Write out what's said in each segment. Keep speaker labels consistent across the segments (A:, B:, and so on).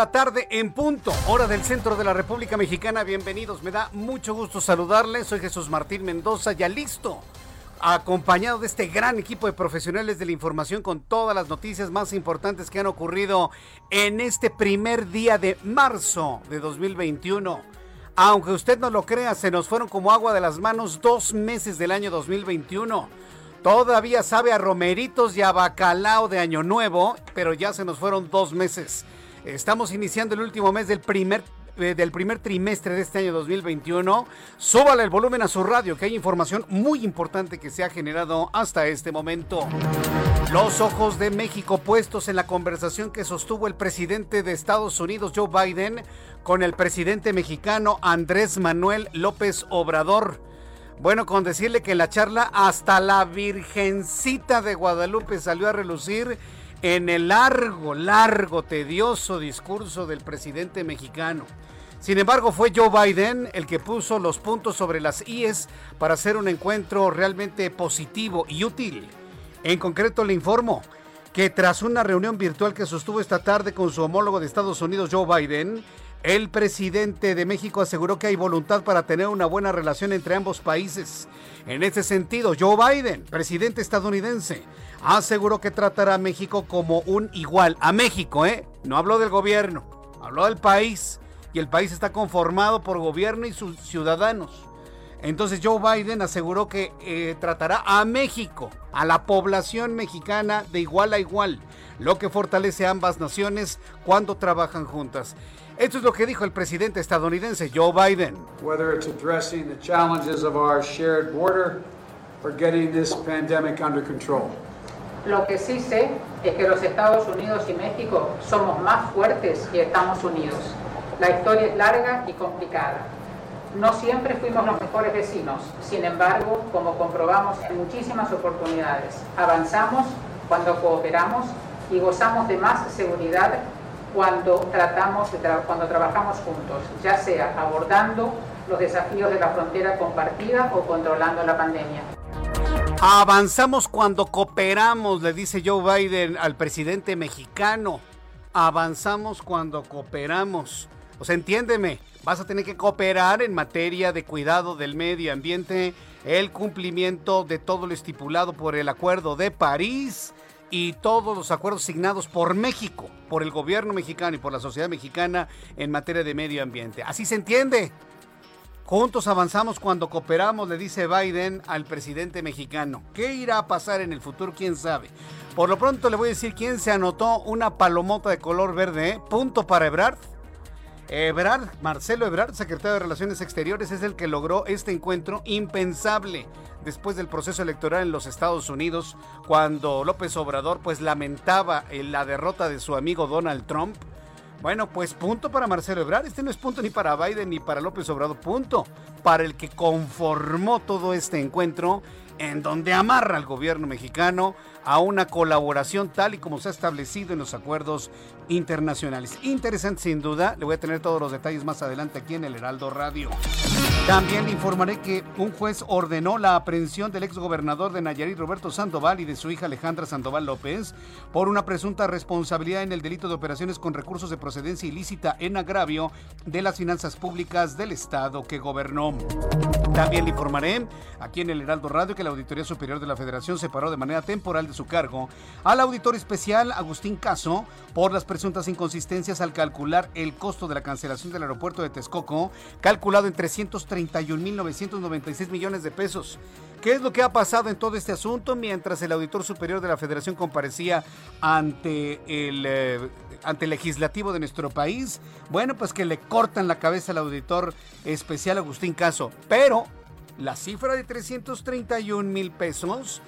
A: La tarde en punto, hora del centro de la República Mexicana. Bienvenidos, me da mucho gusto saludarles. Soy Jesús Martín Mendoza, ya listo, acompañado de este gran equipo de profesionales de la información con todas las noticias más importantes que han ocurrido en este primer día de marzo de 2021. Aunque usted no lo crea, se nos fueron como agua de las manos dos meses del año 2021. Todavía sabe a romeritos y a bacalao de Año Nuevo, pero ya se nos fueron dos meses. Estamos iniciando el último mes del primer eh, del primer trimestre de este año 2021. Súbale el volumen a su radio, que hay información muy importante que se ha generado hasta este momento. Los ojos de México puestos en la conversación que sostuvo el presidente de Estados Unidos, Joe Biden, con el presidente mexicano Andrés Manuel López Obrador. Bueno, con decirle que en la charla hasta la Virgencita de Guadalupe salió a relucir en el largo, largo, tedioso discurso del presidente mexicano. Sin embargo, fue Joe Biden el que puso los puntos sobre las IES para hacer un encuentro realmente positivo y útil. En concreto, le informo que tras una reunión virtual que sostuvo esta tarde con su homólogo de Estados Unidos, Joe Biden, el presidente de México aseguró que hay voluntad para tener una buena relación entre ambos países. En ese sentido, Joe Biden, presidente estadounidense, aseguró que tratará a México como un igual. A México, ¿eh? No habló del gobierno, habló del país. Y el país está conformado por gobierno y sus ciudadanos. Entonces Joe Biden aseguró que eh, tratará a México, a la población mexicana de igual a igual, lo que fortalece a ambas naciones cuando trabajan juntas. Esto es lo que dijo el presidente estadounidense Joe Biden.
B: Whether it's addressing the challenges of our shared border or getting this pandemic under control.
C: Lo que sí sé es que los Estados Unidos y México somos más fuertes y estamos unidos. La historia es larga y complicada. No siempre fuimos los mejores vecinos, sin embargo, como comprobamos en muchísimas oportunidades, avanzamos cuando cooperamos y gozamos de más seguridad cuando, tratamos de cuando trabajamos juntos, ya sea abordando los desafíos de la frontera compartida o controlando la pandemia.
A: Avanzamos cuando cooperamos, le dice Joe Biden al presidente mexicano. Avanzamos cuando cooperamos. O sea, entiéndeme, vas a tener que cooperar en materia de cuidado del medio ambiente, el cumplimiento de todo lo estipulado por el Acuerdo de París y todos los acuerdos signados por México, por el gobierno mexicano y por la sociedad mexicana en materia de medio ambiente. Así se entiende. Juntos avanzamos cuando cooperamos, le dice Biden al presidente mexicano. ¿Qué irá a pasar en el futuro? ¿Quién sabe? Por lo pronto le voy a decir quién se anotó una palomota de color verde. ¿eh? Punto para Ebrard. Ebrard, Marcelo Ebrard, secretario de Relaciones Exteriores, es el que logró este encuentro impensable después del proceso electoral en los Estados Unidos, cuando López Obrador pues lamentaba la derrota de su amigo Donald Trump bueno, pues punto para Marcelo Ebrard. Este no es punto ni para Biden ni para López Obrador. Punto para el que conformó todo este encuentro en donde amarra al gobierno mexicano a una colaboración tal y como se ha establecido en los acuerdos internacionales. Interesante sin duda, le voy a tener todos los detalles más adelante aquí en el Heraldo Radio. También le informaré que un juez ordenó la aprehensión del exgobernador de Nayarit, Roberto Sandoval, y de su hija Alejandra Sandoval López por una presunta responsabilidad en el delito de operaciones con recursos de procedencia ilícita en agravio de las finanzas públicas del Estado que gobernó. También le informaré aquí en el Heraldo Radio que la Auditoría Superior de la Federación separó de manera temporal de su cargo al auditor especial Agustín Caso por las presuntas inconsistencias al calcular el costo de la cancelación del aeropuerto de Texcoco, calculado en 331.996 millones de pesos. ¿Qué es lo que ha pasado en todo este asunto mientras el auditor superior de la Federación comparecía ante el, eh, ante legislativo de nuestro país? Bueno, pues que le cortan la cabeza al auditor especial Agustín Caso. Pero la cifra de 331 mil pesos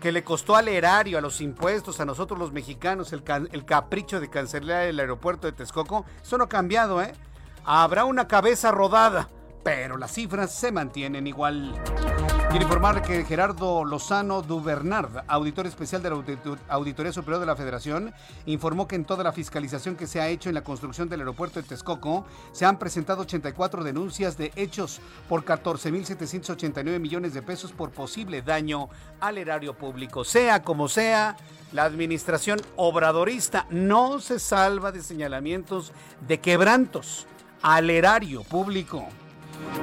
A: que le costó al erario, a los impuestos, a nosotros los mexicanos, el, el capricho de cancelar el aeropuerto de Texcoco, eso no ha cambiado, ¿eh? Habrá una cabeza rodada, pero las cifras se mantienen igual. Quiero informar que Gerardo Lozano Dubernard, auditor especial de la Auditoría Superior de la Federación, informó que en toda la fiscalización que se ha hecho en la construcción del aeropuerto de Texcoco, se han presentado 84 denuncias de hechos por 14.789 millones de pesos por posible daño al erario público. Sea como sea, la administración obradorista no se salva de señalamientos de quebrantos al erario público.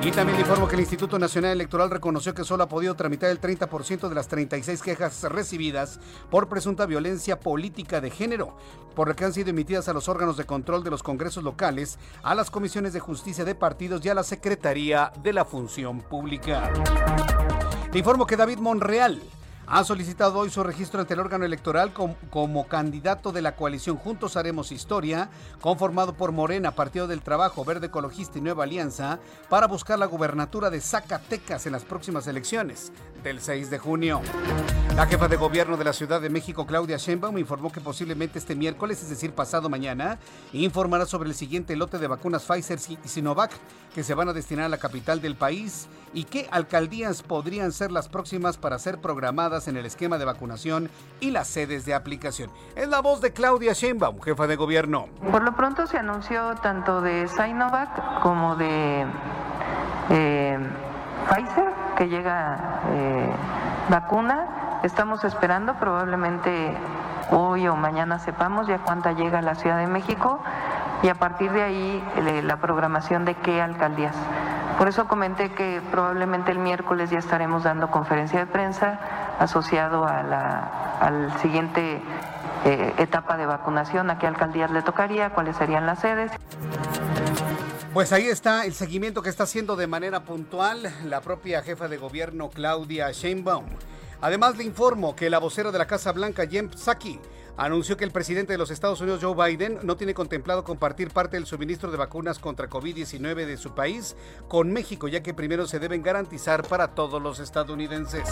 A: Y también le informo que el Instituto Nacional Electoral reconoció que solo ha podido tramitar el 30% de las 36 quejas recibidas por presunta violencia política de género, por lo que han sido emitidas a los órganos de control de los congresos locales, a las comisiones de justicia de partidos y a la Secretaría de la Función Pública. Le informo que David Monreal ha solicitado hoy su registro ante el órgano electoral como, candidato de la coalición Juntos Haremos Historia, conformado por Morena, Partido del Trabajo, Verde Ecologista y Nueva Alianza, para buscar la gubernatura de Zacatecas en las próximas elecciones del 6 de junio. La jefa de gobierno de la Ciudad de México, Claudia Sheinbaum, informó que posiblemente este miércoles, es decir, pasado mañana, informará sobre el siguiente lote de vacunas Pfizer y Sinovac que se van a destinar a la capital del país y qué alcaldías podrían ser las próximas para ser programadas en el esquema de vacunación y las sedes de aplicación. Es la voz de Claudia Sheinbaum, jefa de gobierno.
D: Por lo pronto se anunció tanto de Sinovac como de eh, Pfizer que llega eh, vacuna. Estamos esperando, probablemente hoy o mañana sepamos ya cuánta llega a la Ciudad de México y a partir de ahí la programación de qué alcaldías. Por eso comenté que probablemente el miércoles ya estaremos dando conferencia de prensa asociado a la al siguiente eh, etapa de vacunación, a qué alcaldías le tocaría, cuáles serían las sedes.
A: Pues ahí está el seguimiento que está haciendo de manera puntual la propia jefa de gobierno Claudia Sheinbaum. Además le informo que la vocera de la Casa Blanca, Jen Psaki, anunció que el presidente de los Estados Unidos, Joe Biden, no tiene contemplado compartir parte del suministro de vacunas contra COVID-19 de su país con México, ya que primero se deben garantizar para todos los estadounidenses.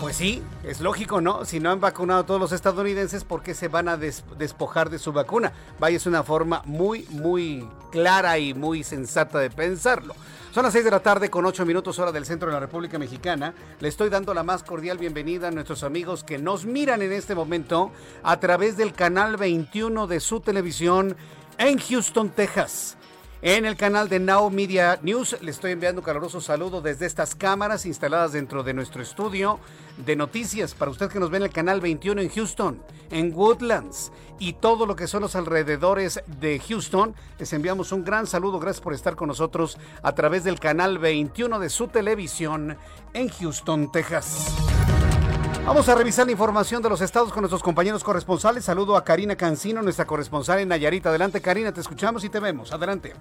A: Pues sí, es lógico, ¿no? Si no han vacunado a todos los estadounidenses, ¿por qué se van a despojar de su vacuna? Vaya, es una forma muy, muy clara y muy sensata de pensarlo. Son las 6 de la tarde con 8 minutos hora del centro de la República Mexicana. Le estoy dando la más cordial bienvenida a nuestros amigos que nos miran en este momento a través del canal 21 de su televisión en Houston, Texas. En el canal de Now Media News le estoy enviando un caluroso saludo desde estas cámaras instaladas dentro de nuestro estudio de noticias para usted que nos ve en el canal 21 en Houston, en Woodlands y todo lo que son los alrededores de Houston. Les enviamos un gran saludo, gracias por estar con nosotros a través del canal 21 de su televisión en Houston, Texas. Vamos a revisar la información de los estados con nuestros compañeros corresponsales. Saludo a Karina Cancino, nuestra corresponsal en Nayarita. Adelante, Karina, te escuchamos y te vemos. Adelante.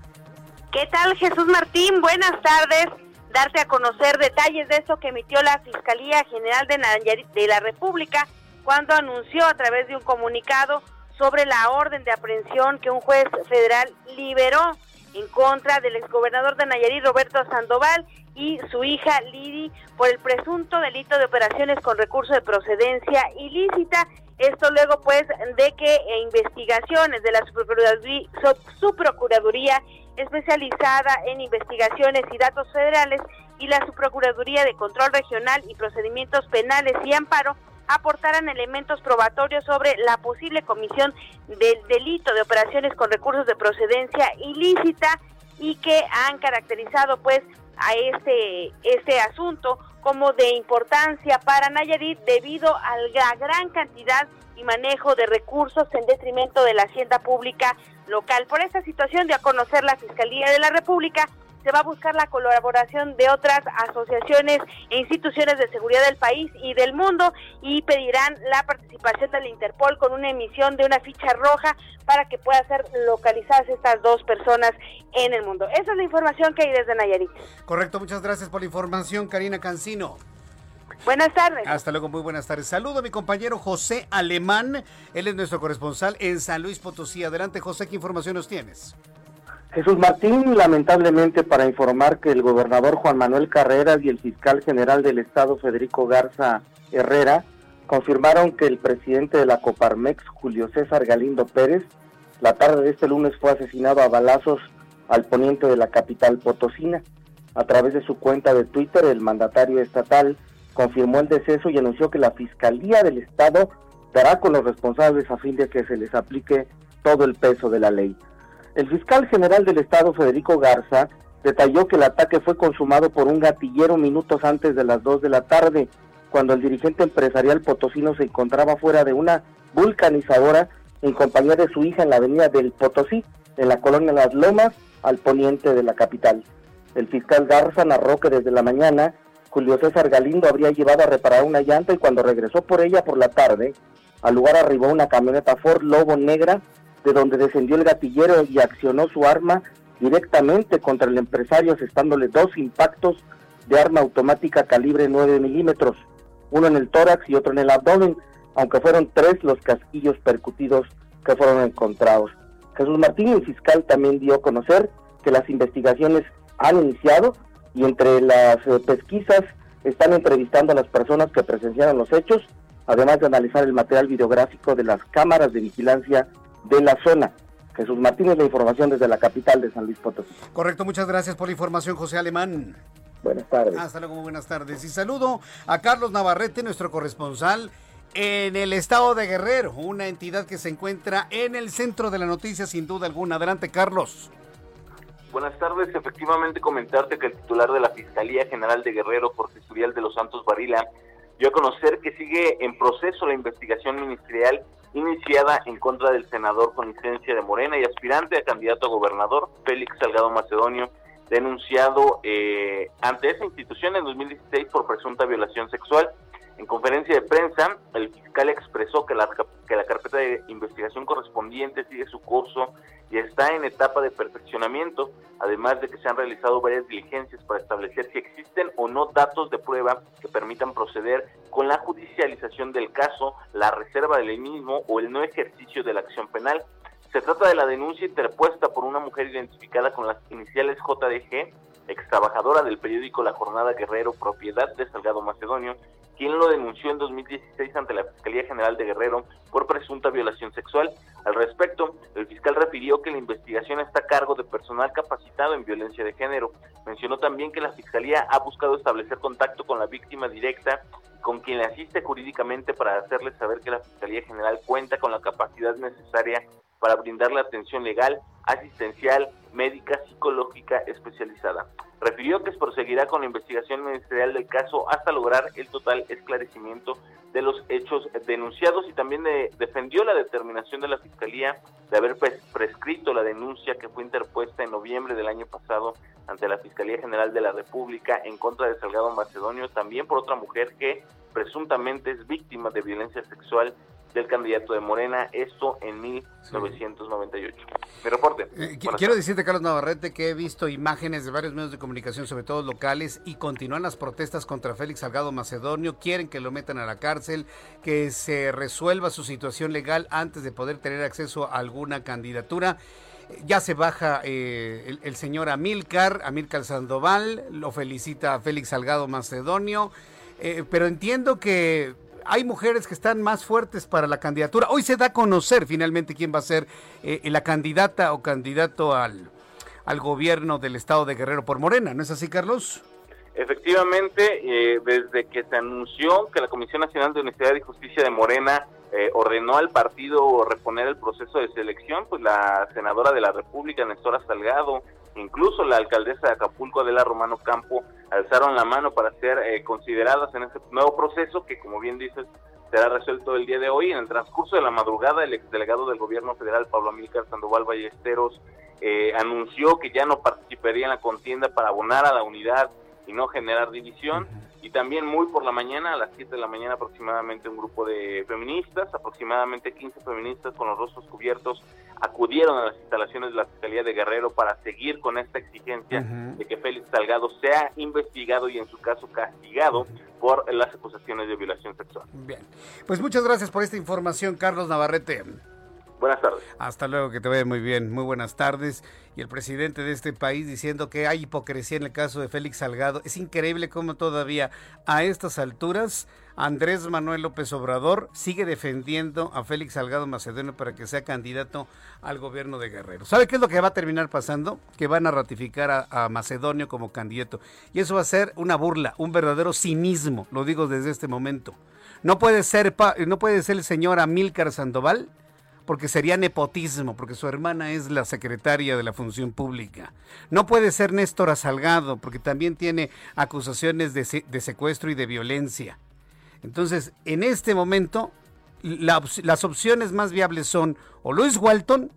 E: ¿Qué tal, Jesús Martín? Buenas tardes. Darte a conocer detalles de eso que emitió la Fiscalía General de, Nayarit, de la República cuando anunció a través de un comunicado sobre la orden de aprehensión que un juez federal liberó en contra del exgobernador de Nayarit, Roberto Sandoval, y su hija Lidi por el presunto delito de operaciones con recurso de procedencia ilícita. Esto luego pues de que investigaciones de la subprocuraduría especializada en investigaciones y datos federales y la Subprocuraduría de Control Regional y Procedimientos Penales y Amparo aportaran elementos probatorios sobre la posible comisión del delito de operaciones con recursos de procedencia ilícita y que han caracterizado pues a este este asunto como de importancia para Nayarit debido a la gran cantidad y manejo de recursos en detrimento de la hacienda pública local. Por esta situación de a conocer la Fiscalía de la República se va a buscar la colaboración de otras asociaciones e instituciones de seguridad del país y del mundo y pedirán la participación del Interpol con una emisión de una ficha roja para que puedan ser localizadas estas dos personas en el mundo. Esa es la información que hay desde Nayarit.
A: Correcto, muchas gracias por la información, Karina Cancino.
E: Buenas tardes.
A: Hasta luego, muy buenas tardes. Saludo a mi compañero José Alemán. Él es nuestro corresponsal en San Luis Potosí. Adelante, José, ¿qué información nos tienes?
F: Jesús Martín, lamentablemente para informar que el gobernador Juan Manuel Carreras y el fiscal general del estado Federico Garza Herrera confirmaron que el presidente de la Coparmex, Julio César Galindo Pérez, la tarde de este lunes fue asesinado a balazos al poniente de la capital potosina. A través de su cuenta de Twitter, el mandatario estatal confirmó el deceso y anunció que la Fiscalía del Estado dará con los responsables a fin de que se les aplique todo el peso de la ley. El fiscal general del Estado, Federico Garza, detalló que el ataque fue consumado por un gatillero minutos antes de las 2 de la tarde, cuando el dirigente empresarial potosino se encontraba fuera de una vulcanizadora en compañía de su hija en la avenida del Potosí, en la colonia Las Lomas, al poniente de la capital. El fiscal Garza narró que desde la mañana Julio César Galindo habría llevado a reparar una llanta y cuando regresó por ella por la tarde, al lugar arribó una camioneta Ford Lobo negra de donde descendió el gatillero y accionó su arma directamente contra el empresario, asestándole dos impactos de arma automática calibre 9 milímetros, uno en el tórax y otro en el abdomen, aunque fueron tres los casquillos percutidos que fueron encontrados. Jesús Martín, el fiscal, también dio a conocer que las investigaciones han iniciado y entre las eh, pesquisas están entrevistando a las personas que presenciaron los hechos, además de analizar el material videográfico de las cámaras de vigilancia de la zona. Jesús Martínez, la información desde la capital de San Luis Potosí.
A: Correcto, muchas gracias por la información, José Alemán.
F: Buenas tardes.
A: Hasta luego, buenas tardes. Y saludo a Carlos Navarrete, nuestro corresponsal en el estado de Guerrero, una entidad que se encuentra en el centro de la noticia sin duda alguna. Adelante, Carlos.
G: Buenas tardes. Efectivamente, comentarte que el titular de la Fiscalía General de Guerrero, Jorge Suriel de los Santos Varila, dio a conocer que sigue en proceso la investigación ministerial iniciada en contra del senador con licencia de Morena y aspirante a candidato a gobernador, Félix Salgado Macedonio, denunciado eh, ante esa institución en 2016 por presunta violación sexual. En conferencia de prensa, el fiscal expresó que la, que la carpeta de investigación correspondiente sigue su curso y está en etapa de perfeccionamiento, además de que se han realizado varias diligencias para establecer si existen o no datos de prueba que permitan proceder con la judicialización del caso, la reserva del mismo o el no ejercicio de la acción penal. Se trata de la denuncia interpuesta por una mujer identificada con las iniciales JDG, ex trabajadora del periódico La Jornada Guerrero, propiedad de Salgado Macedonio, quien lo denunció en 2016 ante la Fiscalía General de Guerrero por presunta violación sexual. Al respecto, el fiscal refirió que la investigación está a cargo de personal capacitado en violencia de género. Mencionó también que la Fiscalía ha buscado establecer contacto con la víctima directa con quien le asiste jurídicamente para hacerle saber que la Fiscalía General cuenta con la capacidad necesaria para brindarle atención legal, asistencial, médica, psicológica especializada. Refirió que se proseguirá con la investigación ministerial del caso hasta lograr el total esclarecimiento de los hechos denunciados y también defendió la determinación de la Fiscalía de haber prescrito la denuncia que fue interpuesta en noviembre del año pasado ante la Fiscalía General de la República en contra de Salgado Macedonio, también por otra mujer que presuntamente es víctima de violencia sexual del candidato de Morena, esto en 1998. Mi reporte.
A: Eh, quiero decirte, Carlos Navarrete, que he visto imágenes de varios medios de comunicación, sobre todo locales, y continúan las protestas contra Félix Salgado Macedonio, quieren que lo metan a la cárcel, que se resuelva su situación legal antes de poder tener acceso a alguna candidatura. Ya se baja eh, el, señor Amilcar, Amilcar Sandoval, lo felicita a Félix Salgado Macedonio, eh, pero entiendo que hay mujeres que están más fuertes para la candidatura. Hoy se da a conocer finalmente quién va a ser eh, la candidata o candidato al, al gobierno del estado de Guerrero por Morena, ¿no es así, Carlos?
G: Efectivamente, eh, desde que se anunció que la Comisión Nacional de Honestidad y Justicia de Morena eh, ordenó al partido reponer el proceso de selección, pues la senadora de la República, Nestora Salgado, incluso la alcaldesa de Acapulco, Adela Romano Campo, alzaron la mano para ser eh, consideradas en este nuevo proceso que, como bien dices, será resuelto el día de hoy. En el transcurso de la madrugada, el exdelegado del gobierno federal, Pablo Amílcar Sandoval Ballesteros, eh, anunció que ya no participaría en la contienda para abonar a la unidad y no generar división. Y también muy por la mañana, a las 7 de la mañana aproximadamente, un grupo de feministas, aproximadamente 15 feministas con los rostros cubiertos, acudieron a las instalaciones de la Fiscalía de Guerrero para seguir con esta exigencia de que Félix Salgado sea investigado y en su caso castigado por las acusaciones de violación sexual.
A: Bien, pues muchas gracias por esta información, Carlos Navarrete.
G: Buenas tardes.
A: Hasta luego, que te vaya muy bien. Muy buenas tardes. Y el presidente de este país diciendo que hay hipocresía en el caso de Félix Salgado. Es increíble cómo todavía a estas alturas Andrés Manuel López Obrador sigue defendiendo a Félix Salgado Macedonio para que sea candidato al gobierno de Guerrero. ¿Sabe qué es lo que va a terminar pasando? Que van a ratificar a, Macedonio como candidato. Y eso va a ser una burla, un verdadero cinismo, lo digo desde este momento. No puede ser, no puede ser el señor Amílcar Sandoval porque sería nepotismo, porque su hermana es la secretaria de la función pública. No puede ser Néstor Salgado, porque también tiene acusaciones de, secuestro y de violencia. Entonces, en este momento, las opciones más viables son o Luis Walton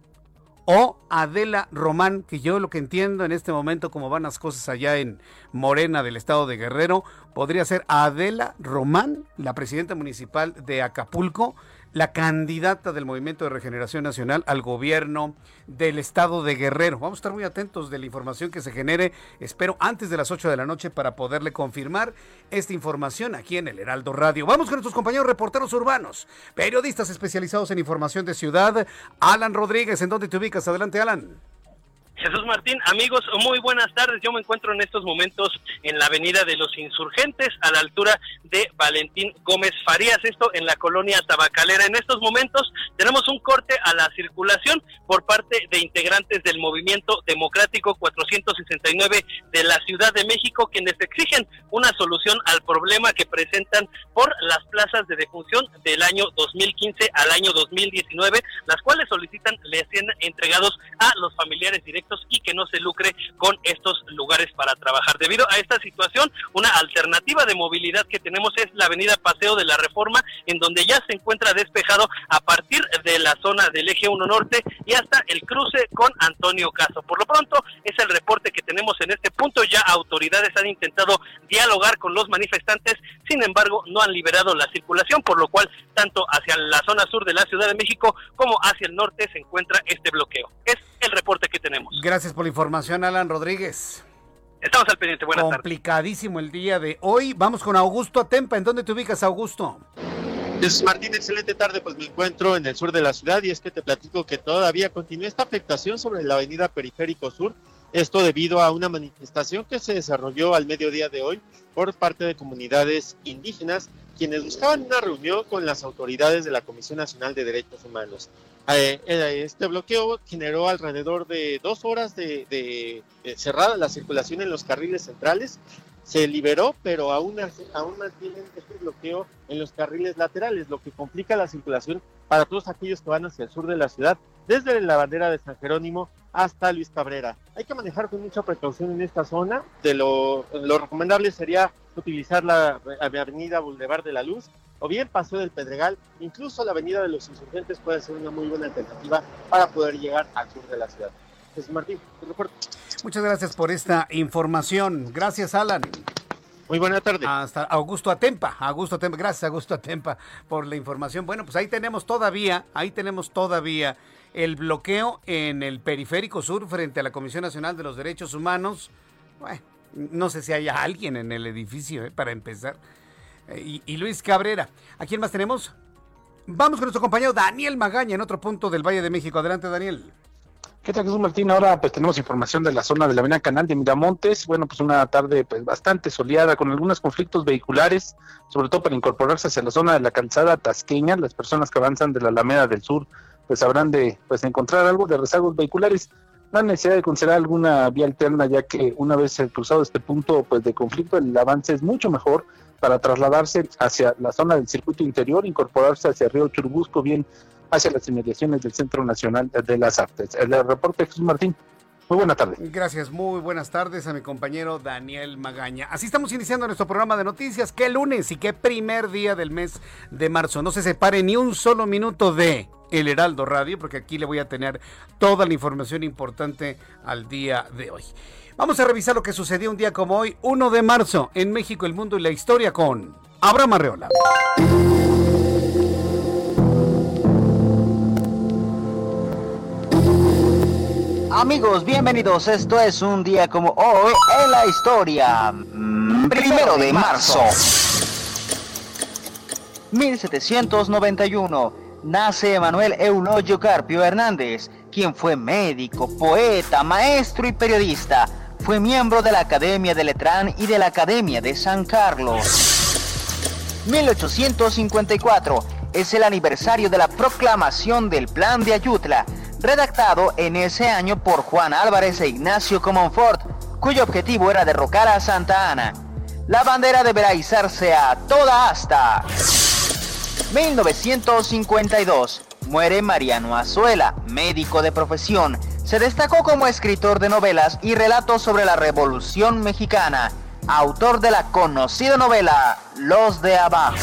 A: o Adela Román, que yo lo que entiendo en este momento, como van las cosas allá en Morena del estado de Guerrero, podría ser Adela Román, la presidenta municipal de Acapulco, la candidata del Movimiento de Regeneración Nacional al gobierno del estado de Guerrero. Vamos a estar muy atentos de la información que se genere, espero, antes de las 8 de la noche para poderle confirmar esta información aquí en el Heraldo Radio. Vamos con nuestros compañeros reporteros urbanos, periodistas especializados en información de ciudad. Alan Rodríguez, ¿en dónde te ubicas? Adelante, Alan.
H: Jesús Martín, amigos, muy buenas tardes. Yo me encuentro en estos momentos en la Avenida de los Insurgentes, a la altura de Valentín Gómez Farías, esto en la colonia Tabacalera. En estos momentos tenemos un corte a la circulación por parte de integrantes del Movimiento Democrático 469 de la Ciudad de México, quienes exigen una solución al problema que presentan por las plazas de defunción del año 2015 al año 2019, las cuales solicitan les sean entregados a los familiares directos y que no se lucre con estos lugares para trabajar. Debido a esta situación, una alternativa de movilidad que tenemos es la avenida Paseo de la Reforma, en donde ya se encuentra despejado a partir de la zona del eje 1 norte y hasta el cruce con Antonio Caso. Por lo pronto, es el reporte que tenemos en este punto. Ya autoridades han intentado dialogar con los manifestantes, sin embargo, no han liberado la circulación, por lo cual tanto hacia la zona sur de la Ciudad de México como hacia el norte se encuentra este bloqueo. Es el reporte que tenemos.
A: Gracias por la información, Alan Rodríguez.
H: Estamos al pendiente. Buenas
A: Complicadísimo el día de hoy. Vamos con Augusto Atempa. ¿En dónde te ubicas, Augusto?
I: Es Martín, excelente tarde. Pues me encuentro en el sur de la ciudad y es que te platico que todavía continúa esta afectación sobre la avenida Periférico Sur. Esto debido a una manifestación que se desarrolló al mediodía de hoy por parte de comunidades indígenas quienes buscaban una reunión con las autoridades de la Comisión Nacional de Derechos Humanos. Eh, este bloqueo generó alrededor de dos horas de, cerrada la circulación en los carriles centrales. Se liberó, pero aún, aún mantienen este bloqueo en los carriles laterales, lo que complica la circulación para todos aquellos que van hacia el sur de la ciudad, desde la bandera de San Jerónimo hasta Luis Cabrera. Hay que manejar con mucha precaución en esta zona. De lo, lo recomendable sería utilizar la avenida Boulevard de la Luz o bien Paseo del Pedregal, incluso la Avenida de los Insurgentes puede ser una muy buena alternativa para poder llegar al sur de la ciudad. Jesús Martín, te reporto.
A: Muchas gracias por esta información. Gracias, Alan.
I: Muy buena tarde.
A: Hasta Augusto Atempa. Augusto Atempa. Gracias, Augusto Atempa, por la información. Bueno, pues ahí tenemos todavía, ahí tenemos todavía el bloqueo en el periférico sur frente a la Comisión Nacional de los Derechos Humanos. Bueno, no sé si haya alguien en el edificio, eh, para empezar. Y, Luis Cabrera. ¿A quién más tenemos? Vamos con nuestro compañero Daniel Magaña en otro punto del Valle de México. Adelante, Daniel.
J: ¿Qué tal, Jesús Martín? Ahora pues tenemos información de la zona de la Avenida Canal de Miramontes. Bueno, pues una tarde pues bastante soleada con algunos conflictos vehiculares, sobre todo para incorporarse hacia la zona de la calzada tasqueña. Las personas que avanzan de la Alameda del Sur pues habrán de pues encontrar algo de rezagos vehiculares la necesidad de considerar alguna vía alterna, ya que una vez cruzado este punto pues de conflicto, el avance es mucho mejor para trasladarse hacia la zona del circuito interior, incorporarse hacia Río Churubusco, bien hacia las inmediaciones del Centro Nacional de las Artes. El reporte Jesús Martín. Muy buenas tardes.
A: Gracias, muy buenas tardes a mi compañero Daniel Magaña. Así estamos iniciando nuestro programa de noticias. Qué lunes y qué primer día del mes de marzo. No se separe ni un solo minuto de El Heraldo Radio, porque aquí le voy a tener toda la información importante al día de hoy. Vamos a revisar lo que sucedió un día como hoy, 1 de marzo, en México, el mundo y la historia con Abraham Arreola.
K: Amigos, bienvenidos. Esto es un día como hoy en la historia. Mm, primero de marzo. 1791. Nace Manuel Eulogio Carpio Hernández, quien fue médico, poeta, maestro y periodista. Fue miembro de la Academia de Letrán y de la Academia de San Carlos. 1854. Es el aniversario de la proclamación del Plan de Ayutla redactado en ese año por Juan Álvarez e Ignacio Comonfort, cuyo objetivo era derrocar a Santa Ana. La bandera deberá izarse a toda asta. 1952. Muere Mariano Azuela, médico de profesión. Se destacó como escritor de novelas y relatos sobre la Revolución Mexicana, autor de la conocida novela Los de Abajo.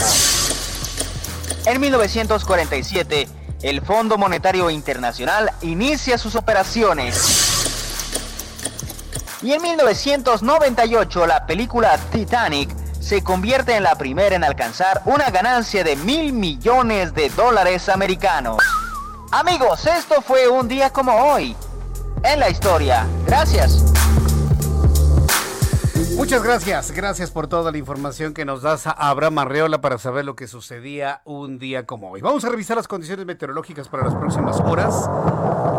K: En 1947, el Fondo Monetario Internacional inicia sus operaciones. Y en 1998 la película Titanic se convierte en la primera en alcanzar una ganancia de mil millones de dólares americanos. Amigos, esto fue un día como hoy en la historia. Gracias.
A: Muchas gracias, gracias por toda la información que nos das a Abraham Arreola para saber lo que sucedía un día como hoy. Vamos a revisar las condiciones meteorológicas para las próximas horas.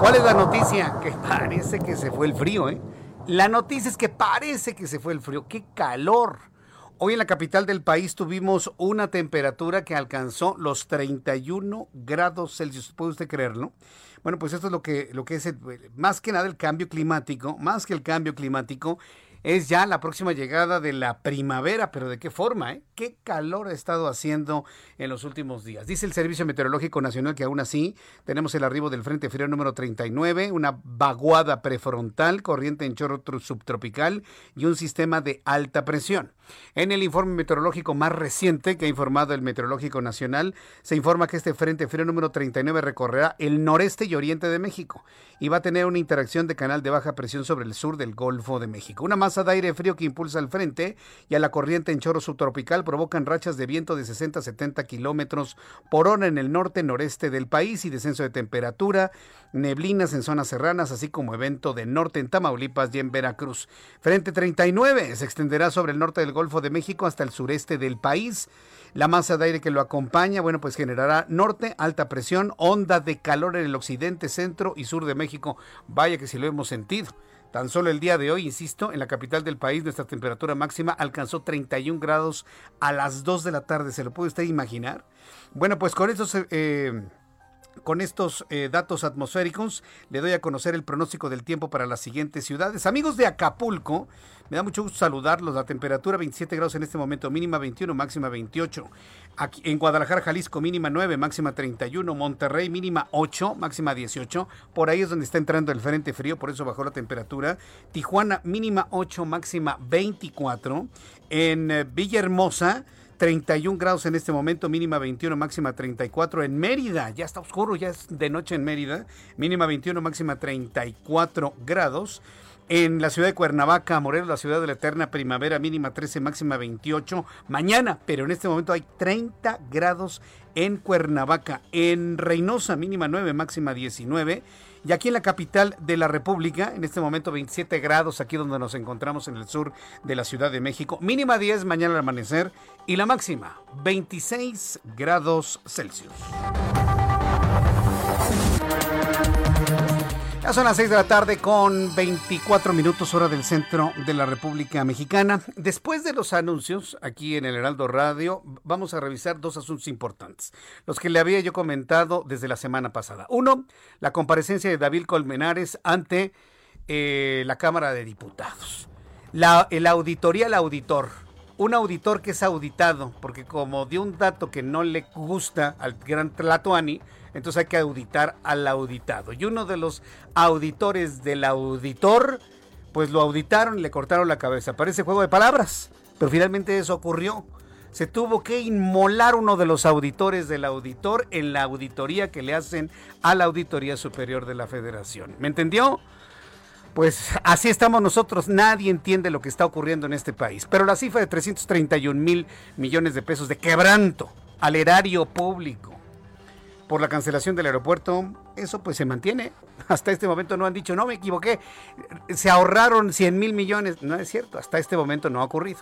A: ¿Cuál es la noticia? Que parece que se fue el frío, ¿eh? La noticia es que parece que se fue el frío. ¡Qué calor! Hoy en la capital del país tuvimos una temperatura que alcanzó los 31 grados Celsius. ¿Puede usted creerlo? Bueno, pues esto es lo que, lo que es más que nada el cambio climático, más que el cambio climático, es ya la próxima llegada de la primavera, pero ¿de qué forma? Eh? ¿Qué calor ha estado haciendo en los últimos días? Dice el Servicio Meteorológico Nacional que aún así tenemos el arribo del Frente Frío número 39, una vaguada prefrontal, corriente en chorro subtropical y un sistema de alta presión. En el informe meteorológico más reciente que ha informado el Meteorológico Nacional, se informa que este Frente Frío número 39 recorrerá el noreste y oriente de México y va a tener una interacción de canal de baja presión sobre el sur del Golfo de México. Una masa de aire frío que impulsa al frente y a la corriente en chorro subtropical provocan rachas de viento de 60 a 70 kilómetros por hora en el norte noreste del país y descenso de temperatura, neblinas en zonas serranas, así como evento de norte en Tamaulipas y en Veracruz. Frente 39 se extenderá sobre el norte del Golfo de México hasta el sureste del país. La masa de aire que lo acompaña, bueno, pues generará norte, alta presión, onda de calor en el occidente, centro y sur de México. Vaya que si lo hemos sentido. Tan solo el día de hoy, insisto, en la capital del país nuestra temperatura máxima alcanzó 31 grados a las 2 de la tarde. ¿Se lo puede usted imaginar? Bueno, pues con estos... Eh, con estos eh, datos atmosféricos le doy a conocer el pronóstico del tiempo para las siguientes ciudades. Amigos de Acapulco, me da mucho gusto saludarlos. La temperatura 27 grados en este momento, mínima 21, máxima 28. Aquí en Guadalajara, Jalisco, mínima 9, máxima 31. Monterrey, mínima 8, máxima 18. Por ahí es donde está entrando el frente frío, por eso bajó la temperatura. Tijuana, mínima 8, máxima 24. En eh, Villahermosa, 31 grados en este momento, mínima 21, máxima 34. En Mérida, ya está oscuro, ya es de noche en Mérida, mínima 21, máxima 34 grados. En la ciudad de Cuernavaca, Morelos, la ciudad de la eterna primavera, mínima 13, máxima 28. Mañana, pero en este momento hay 30 grados en Cuernavaca. En Reynosa, mínima 9, máxima 19. Y aquí en la capital de la República, en este momento 27 grados, aquí donde nos encontramos en el sur de la Ciudad de México. Mínima 10 mañana al amanecer y la máxima 26 grados Celsius. Ya son las 6 de la tarde con 24 minutos hora del centro de la República Mexicana. Después de los anuncios aquí en el Heraldo Radio, vamos a revisar dos asuntos importantes, los que le había yo comentado desde la semana pasada. Uno, la comparecencia de David Colmenares ante eh, la Cámara de Diputados. La, el auditoría al auditor. Un auditor que es auditado, porque como dio un dato que no le gusta al gran Tlatoani, entonces hay que auditar al auditado. Y uno de los auditores del auditor, pues lo auditaron y le cortaron la cabeza. Parece juego de palabras, pero finalmente eso ocurrió. Se tuvo que inmolar uno de los auditores del auditor en la auditoría que le hacen a la Auditoría Superior de la Federación. ¿Me entendió? Pues así estamos nosotros, nadie entiende lo que está ocurriendo en este país. Pero la cifra de 331 mil millones de pesos de quebranto al erario público por la cancelación del aeropuerto, eso pues se mantiene. Hasta este momento no han dicho, no me equivoqué, se ahorraron 100 mil millones. No es cierto, hasta este momento no ha ocurrido.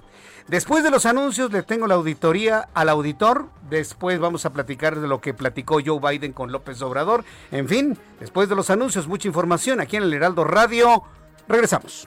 A: Después de los anuncios le tengo la auditoría al auditor, después vamos a platicar de lo que platicó Joe Biden con López Obrador. En fin, después de los anuncios, mucha información aquí en el Heraldo Radio. Regresamos.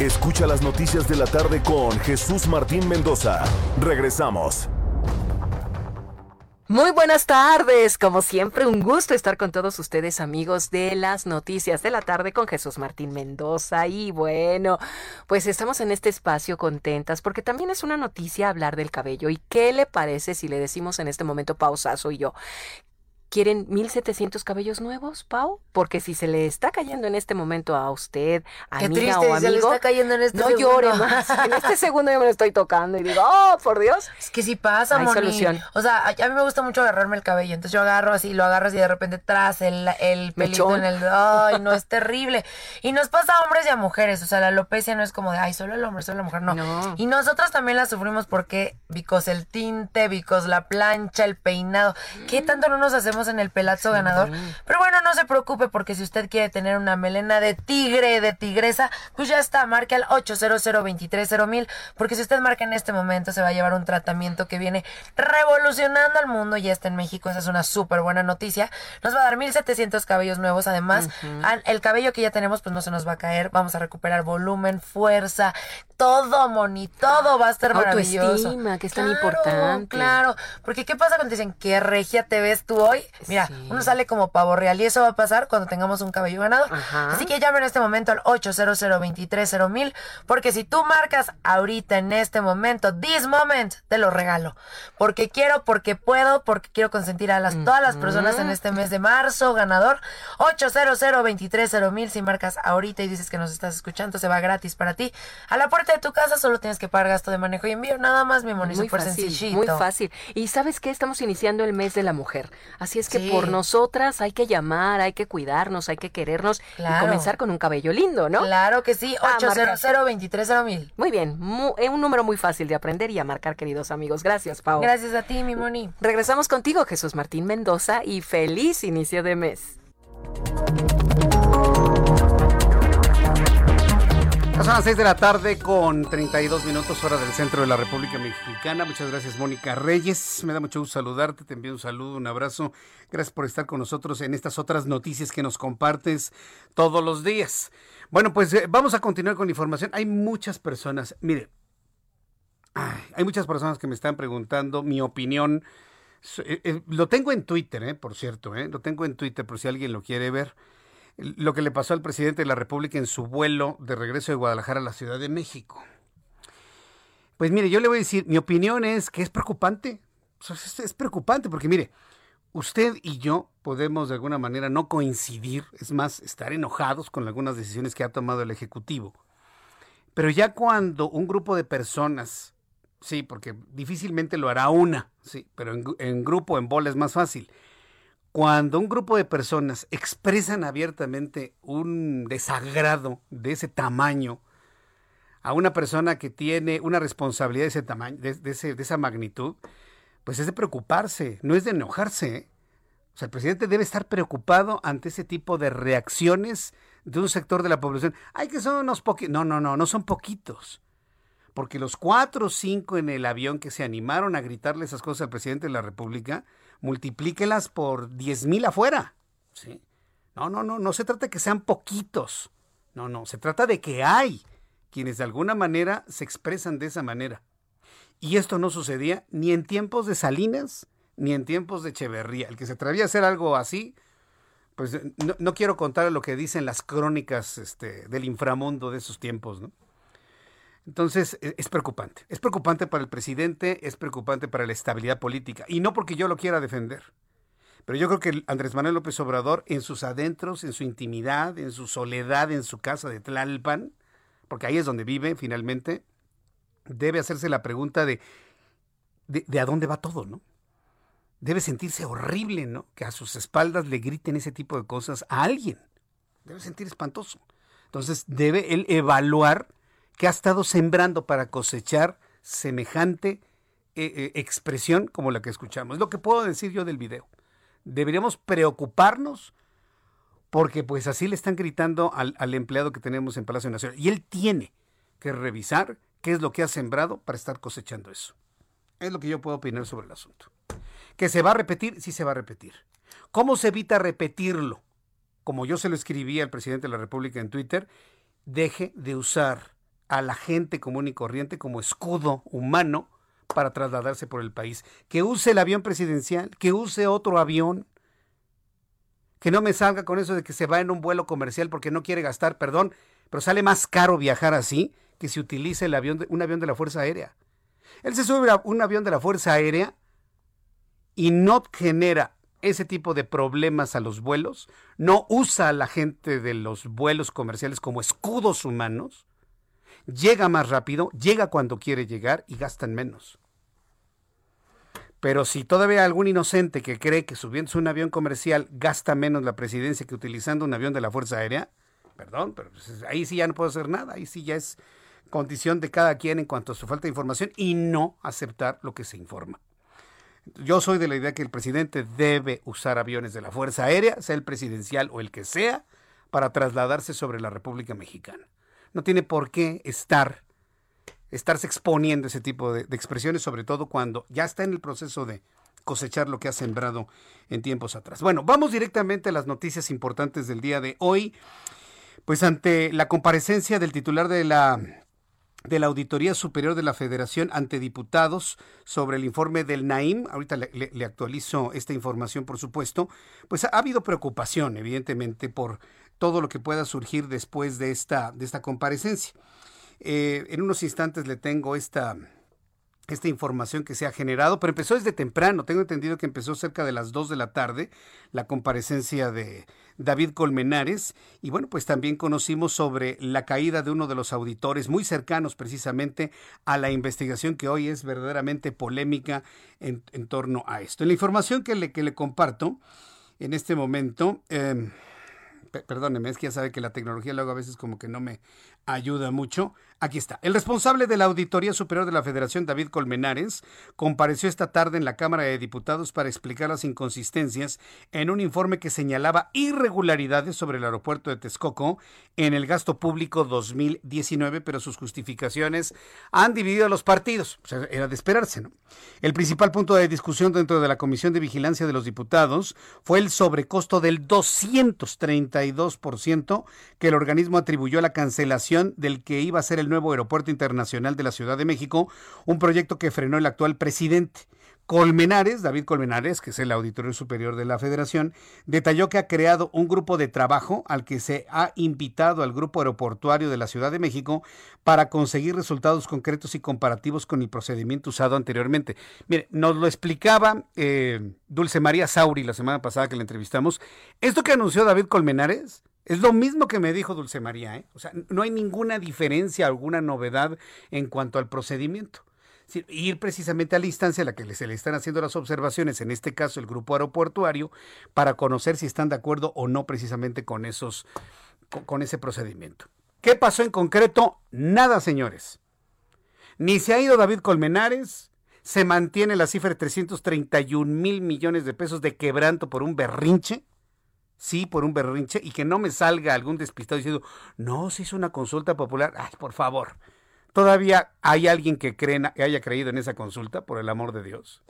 L: Escucha las noticias de la tarde con Jesús Martín Mendoza. Regresamos.
M: Muy buenas tardes, como siempre un gusto estar con todos ustedes amigos de las noticias de la tarde con Jesús Martín Mendoza y bueno, pues estamos en este espacio contentas porque también es una noticia hablar del cabello y qué le parece si le decimos en este momento pausazo y yo ¿Quieren 1700 cabellos nuevos, Pau? Porque si se le está cayendo en este momento a usted, amiga
N: Qué triste,
M: o amigo,
N: se le está cayendo en este
M: no
N: segundo.
M: llore más. En este segundo yo me lo estoy tocando y digo, oh, por Dios.
N: Es que sí pasa,
M: Hay
N: Moni.
M: solución.
N: O sea, a mí me gusta mucho agarrarme el cabello. Entonces yo agarro así, lo agarras y de repente tras el, el pelito
M: Mechón.
N: en el. Ay, no, es terrible. Y nos pasa a hombres y a mujeres. O sea, la alopecia no es como de, ay, solo el hombre, solo la mujer. No.
M: No.
N: Y nosotros también la sufrimos porque, because el tinte, because la plancha, el peinado. ¿Qué tanto no nos hacemos en el pelazo ganador? Pero bueno, no se preocupe porque si usted quiere tener una melena de tigre, de tigresa, pues ya está, marque al 800 mil porque si usted marca en este momento se va a llevar un tratamiento que viene revolucionando al mundo, ya está en México, esa es una súper buena noticia. Nos va a dar 1700 cabellos nuevos, además, el cabello que ya tenemos pues no se nos va a caer, vamos a recuperar volumen, fuerza, todo, Moni, todo va a estar maravilloso.
M: Autoestima, que es tan importante.
N: Claro, porque ¿qué pasa cuando te dicen qué regia te ves tú hoy? Mira, uno sale como pavo real y eso va a pasar cuando tengamos un cabello ganador.
M: Ajá.
N: Así que llame en este momento al 800 mil porque si tú marcas ahorita en este momento, this moment, te lo regalo. Porque quiero, porque puedo, porque quiero consentir a las, todas las personas en este mes de marzo, ganador. 800 mil si marcas ahorita y dices que nos estás escuchando, se va gratis para ti. A la puerta de tu casa solo tienes que pagar gasto de manejo y envío, nada más, mi moni,
M: Muy fácil,
N: sencillito.
M: muy fácil. Y sabes qué, estamos iniciando el mes de la mujer. Así es que
N: Sí.
M: por nosotras hay que llamar, hay que cuidarnos, hay que querernos y comenzar con un cabello lindo, ¿no?
N: Claro que sí,
M: Ah,
N: 800 mil.
M: Muy bien, eh, un número muy fácil de aprender y a marcar, queridos amigos. Gracias, Pau.
N: Gracias a ti, mi moni.
M: Regresamos contigo, Jesús Martín Mendoza, y feliz inicio de mes.
A: Son las 6 de la tarde con 32 minutos hora del centro de la República Mexicana. Muchas gracias, Mónica Reyes. Me da mucho gusto saludarte. Te envío un saludo, un abrazo. Gracias por estar con nosotros en estas otras noticias que nos compartes todos los días. Bueno, pues eh, vamos a continuar con la información. Hay muchas personas, mire, ay, hay muchas personas que me están preguntando mi opinión. Eh, eh, lo tengo en Twitter, por cierto, lo tengo en Twitter por si alguien lo quiere ver lo que le pasó al presidente de la República en su vuelo de regreso de Guadalajara a la Ciudad de México. Pues mire, yo le voy a decir, mi opinión es que es preocupante. Es, preocupante porque mire, usted y yo podemos de alguna manera no coincidir, es más, estar enojados con algunas decisiones que ha tomado el Ejecutivo. Pero ya cuando un grupo de personas, sí, porque difícilmente lo hará una, sí, pero en, en grupo, en bola es más fácil cuando un grupo de personas expresan abiertamente un desagrado de ese tamaño a una persona que tiene una responsabilidad de ese tamaño, de, esa magnitud, pues es de preocuparse, no es de enojarse. ¿eh? O sea, el presidente debe estar preocupado ante ese tipo de reacciones de un sector de la población. Ay, que son unos poquitos. No, no, no, no son poquitos. Porque los cuatro o cinco en el avión que se animaron a gritarle esas cosas al presidente de la República, multiplíquelas por diez mil afuera. ¿sí? No, no, no, no se trata de que sean poquitos. No, no, se trata de que hay quienes de alguna manera se expresan de esa manera. Y esto no sucedía ni en tiempos de Salinas ni en tiempos de Echeverría. El que se atrevía a hacer algo así, pues no, no quiero contar lo que dicen las crónicas este, del inframundo de esos tiempos, ¿no? Entonces, e, es preocupante. Es preocupante para el presidente, es preocupante para la estabilidad política. Y no porque yo lo quiera defender. Pero yo creo que Andrés Manuel López Obrador, en sus adentros, en su intimidad, en su soledad, en su casa de Tlalpan, porque ahí es donde vive finalmente, debe hacerse la pregunta de, de, de a dónde va todo, ¿no? Debe sentirse horrible, ¿no? Que a sus espaldas le griten ese tipo de cosas a alguien. Debe sentir espantoso. Entonces debe él evaluar que ha estado sembrando para cosechar semejante eh, eh, expresión como la que escuchamos. Es lo que puedo decir yo del video. Deberíamos preocuparnos porque pues así le están gritando al, al empleado que tenemos en Palacio Nacional. Y él tiene que revisar qué es lo que ha sembrado para estar cosechando eso. Es lo que yo puedo opinar sobre el asunto. ¿Que se va a repetir? Sí se va a repetir. ¿Cómo se evita repetirlo? Como yo se lo escribí al presidente de la República en Twitter, deje de usar a la gente común y corriente como escudo humano para trasladarse por el país. Que use el avión presidencial, que use otro avión. Que no me salga con eso de que se va en un vuelo comercial porque no quiere gastar, perdón, pero sale más caro viajar así que si utiliza el avión de, un avión de la Fuerza Aérea. Él se sube a un avión de la Fuerza Aérea y no genera ese tipo de problemas a los vuelos, no usa a la gente de los vuelos comerciales como escudos humanos, llega más rápido, llega cuando quiere llegar y gastan menos. Pero si todavía algún inocente que cree que subiendo un avión comercial gasta menos la presidencia que utilizando un avión de la Fuerza Aérea, perdón, pero pues ahí sí ya no puedo hacer nada, ahí sí ya es condición de cada quien en cuanto a su falta de información y no aceptar lo que se informa. Yo soy de la idea que el presidente debe usar aviones de la Fuerza Aérea, sea el presidencial o el que sea, para trasladarse sobre la República Mexicana. No tiene por qué estar, estarse exponiendo ese tipo de, expresiones, sobre todo cuando ya está en el proceso de cosechar lo que ha sembrado en tiempos atrás. Bueno, vamos directamente a las noticias importantes del día de hoy. Pues ante la comparecencia del titular de la de la Auditoría Superior de la Federación ante diputados sobre el informe del NAIM, ahorita le, le, actualizo esta información por supuesto, pues ha, habido preocupación evidentemente por todo lo que pueda surgir después de esta, de esta comparecencia. Eh, en unos instantes le tengo esta, esta información que se ha generado, pero empezó desde temprano. Tengo entendido que empezó cerca de las 2 de la tarde la comparecencia de David Colmenares. Y bueno, pues también conocimos sobre la caída de uno de los auditores muy cercanos precisamente a la investigación que hoy es verdaderamente polémica en, torno a esto. En la información que le, que le comparto en este momento... Eh, perdóneme, es que ya sabe que la tecnología luego a veces como que no me ayuda mucho. Aquí está. El responsable de la Auditoría Superior de la Federación, David Colmenares, compareció esta tarde en la Cámara de Diputados para explicar las inconsistencias en un informe que señalaba irregularidades sobre el aeropuerto de Texcoco en el gasto público 2019, pero sus justificaciones han dividido a los partidos. O sea, era de esperarse, ¿no? El principal punto de discusión dentro de la Comisión de Vigilancia de los Diputados fue el sobrecosto del 232% que el organismo atribuyó a la cancelación del que iba a ser el nuevo aeropuerto internacional de la Ciudad de México, un proyecto que frenó el actual presidente. Colmenares, David Colmenares, que es el auditorio superior de la federación, detalló que ha creado un grupo de trabajo al que se ha invitado al grupo aeroportuario de la Ciudad de México para conseguir resultados concretos y comparativos con el procedimiento usado anteriormente. Mire, nos lo explicaba eh, Dulce María Sauri la semana pasada que le entrevistamos. Esto que anunció David Colmenares es lo mismo que me dijo Dulce María, ¿eh? O sea, no hay ninguna diferencia, alguna novedad en cuanto al procedimiento ir precisamente a la instancia a la que se le están haciendo las observaciones, en este caso el grupo aeroportuario, para conocer si están de acuerdo o no precisamente con esos, con, con ese procedimiento. ¿Qué pasó en concreto? Nada, señores. Ni se ha ido David Colmenares, se mantiene la cifra de 331 mil millones de pesos de quebranto por un berrinche. Sí, por un berrinche, y que no me salga algún despistado diciendo, no, se hizo una consulta popular. Ay, por favor. ¿Todavía hay alguien que, cree, que haya creído en esa consulta, por el amor de Dios?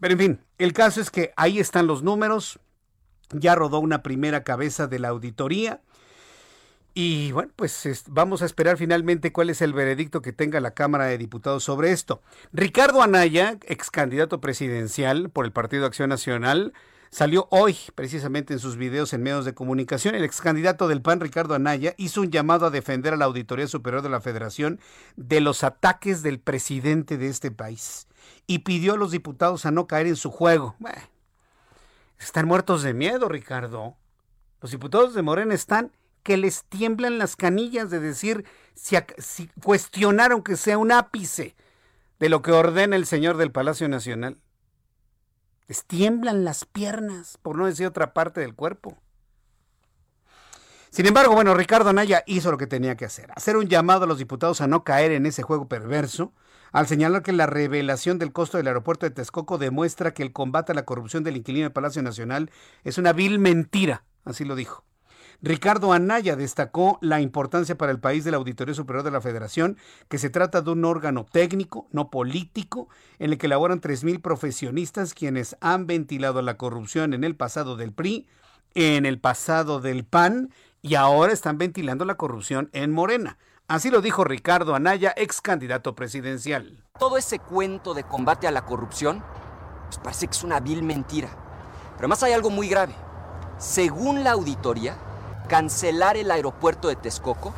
A: Pero en fin, el caso es que ahí están los números, ya rodó una primera cabeza de la auditoría. Y bueno, pues vamos a esperar finalmente cuál es el veredicto que tenga la Cámara de Diputados sobre esto. Ricardo Anaya, ex candidato presidencial por el Partido Acción Nacional, salió hoy precisamente en sus videos en medios de comunicación. El ex candidato del PAN, Ricardo Anaya, hizo un llamado a defender a la Auditoría Superior de la Federación de los ataques del presidente de este país y pidió a los diputados a no caer en su juego. están muertos de miedo, Ricardo. Los diputados de Morena están que les tiemblan las canillas de decir si, si cuestionaron que sea un ápice de lo que ordena el señor del Palacio Nacional. Les tiemblan las piernas, por no decir otra parte del cuerpo. Sin embargo, bueno, Ricardo Anaya hizo lo que tenía que hacer, hacer un llamado a los diputados a no caer en ese juego perverso, al señalar que la revelación del costo del aeropuerto de Texcoco demuestra que el combate a la corrupción del inquilino del Palacio Nacional es una vil mentira, así lo dijo. Ricardo Anaya destacó la importancia para el país de la Auditoría Superior de la Federación, que se trata de un órgano técnico, no político, en el que laboran 3.000 profesionistas quienes han ventilado la corrupción en el pasado del PRI, en el pasado del PAN y ahora están ventilando la corrupción en Morena. Así lo dijo Ricardo Anaya, ex candidato presidencial.
O: Todo ese cuento de combate a la corrupción, pues parece que es una vil mentira. Pero además hay algo muy grave. Según la auditoría, cancelar el aeropuerto de Texcoco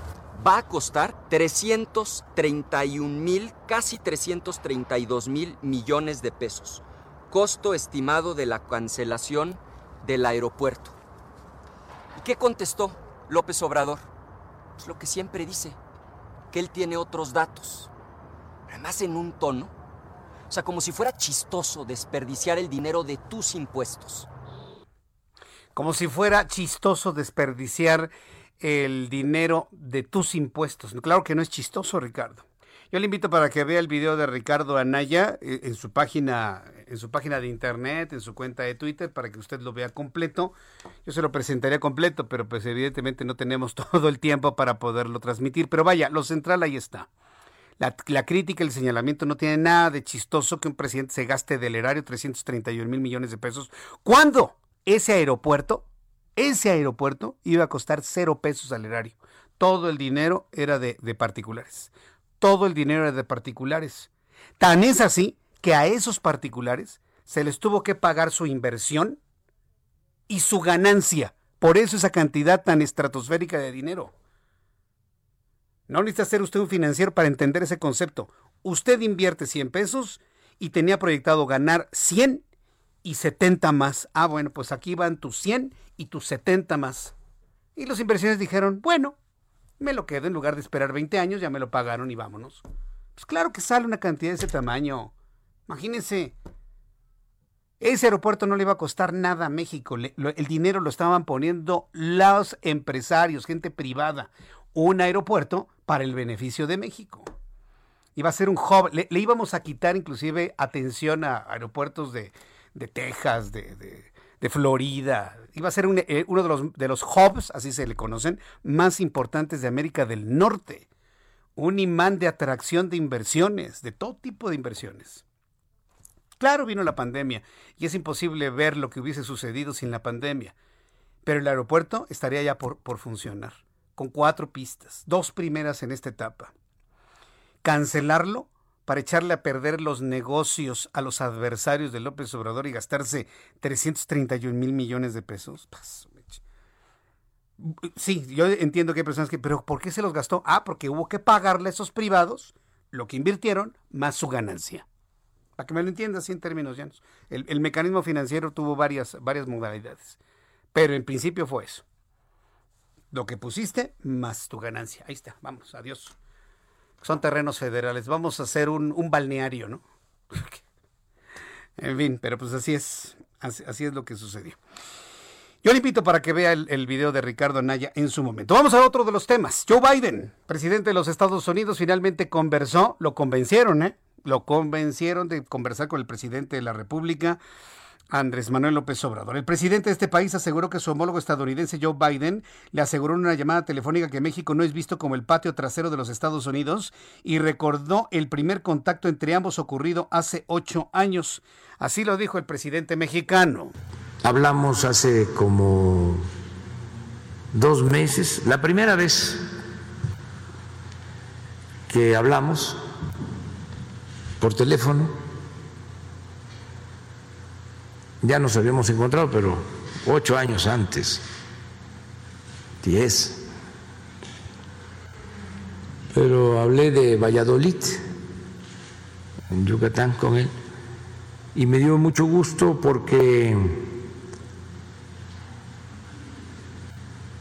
O: va a costar 331 mil, casi 332 mil millones de pesos. Costo estimado de la cancelación del aeropuerto. ¿Y qué contestó López Obrador? Pues lo que siempre dice, que él tiene otros datos. Además en un tono, o sea, como si fuera chistoso desperdiciar el dinero de tus impuestos
A: como si fuera chistoso desperdiciar el dinero de tus impuestos. Claro que no es chistoso, Ricardo. Yo le invito para que vea el video de Ricardo Anaya eh, en su página, en su página de internet, en su cuenta de Twitter, para que usted lo vea completo. Yo se lo presentaría completo, pero pues evidentemente no tenemos todo el tiempo para poderlo transmitir. Pero vaya, lo central ahí está. La, la, crítica, el señalamiento no tiene nada de chistoso que un presidente se gaste del erario 331 mil millones de pesos. ¿Cuándo? Ese aeropuerto, ese aeropuerto iba a costar cero pesos al erario. Todo el dinero era de, particulares. Todo el dinero era de particulares. Tan es así que a esos particulares se les tuvo que pagar su inversión y su ganancia. Por eso esa cantidad tan estratosférica de dinero. No necesita ser usted un financiero para entender ese concepto. Usted invierte 100 pesos y tenía proyectado ganar 100 y 70 más. Ah, bueno, pues aquí van tus 100 y tus 70 más. Y los inversiones dijeron, bueno, me lo quedo en lugar de esperar 20 años, ya me lo pagaron y vámonos. Pues claro que sale una cantidad de ese tamaño. Imagínense, ese aeropuerto no le iba a costar nada a México. el dinero lo estaban poniendo los empresarios, gente privada. Un aeropuerto para el beneficio de México. Iba a ser un hub. le íbamos a quitar inclusive atención a aeropuertos de, de Texas, de, de, Florida. Iba a ser eh, uno de los, de los hubs, así se le conocen, más importantes de América del Norte. Un imán de atracción de inversiones, de todo tipo de inversiones. Claro, vino la pandemia y es imposible ver lo que hubiese sucedido sin la pandemia. Pero el aeropuerto estaría ya por, por funcionar, con cuatro pistas, dos primeras en esta etapa. Cancelarlo para echarle a perder los negocios a los adversarios de López Obrador y gastarse 331 mil millones de pesos. Sí, yo entiendo que hay personas que, pero ¿por qué se los gastó? Ah, porque hubo que pagarle a esos privados lo que invirtieron más su ganancia. Para que me lo entienda así en términos llanos. El, el mecanismo financiero tuvo varias, varias modalidades, pero en principio fue eso. Lo que pusiste más tu ganancia. Ahí está, vamos, adiós son terrenos federales. Vamos a hacer un, balneario, ¿no? en fin, pero pues así es, así, es lo que sucedió. Yo le invito para que vea el, el, video de Ricardo Naya en su momento. Vamos a otro de los temas. Joe Biden, presidente de los Estados Unidos, finalmente conversó, lo convencieron, ¿eh? Lo convencieron de conversar con el presidente de la República Andrés Manuel López Obrador. El presidente de este país aseguró que su homólogo estadounidense Joe Biden le aseguró en una llamada telefónica que México no es visto como el patio trasero de los Estados Unidos y recordó el primer contacto entre ambos ocurrido hace ocho años. Así lo dijo el presidente mexicano.
P: Hablamos hace como dos meses, la primera vez que hablamos por teléfono ya nos habíamos encontrado, pero ocho años antes, diez. Pero hablé de Valladolid, en Yucatán, con él, y me dio mucho gusto porque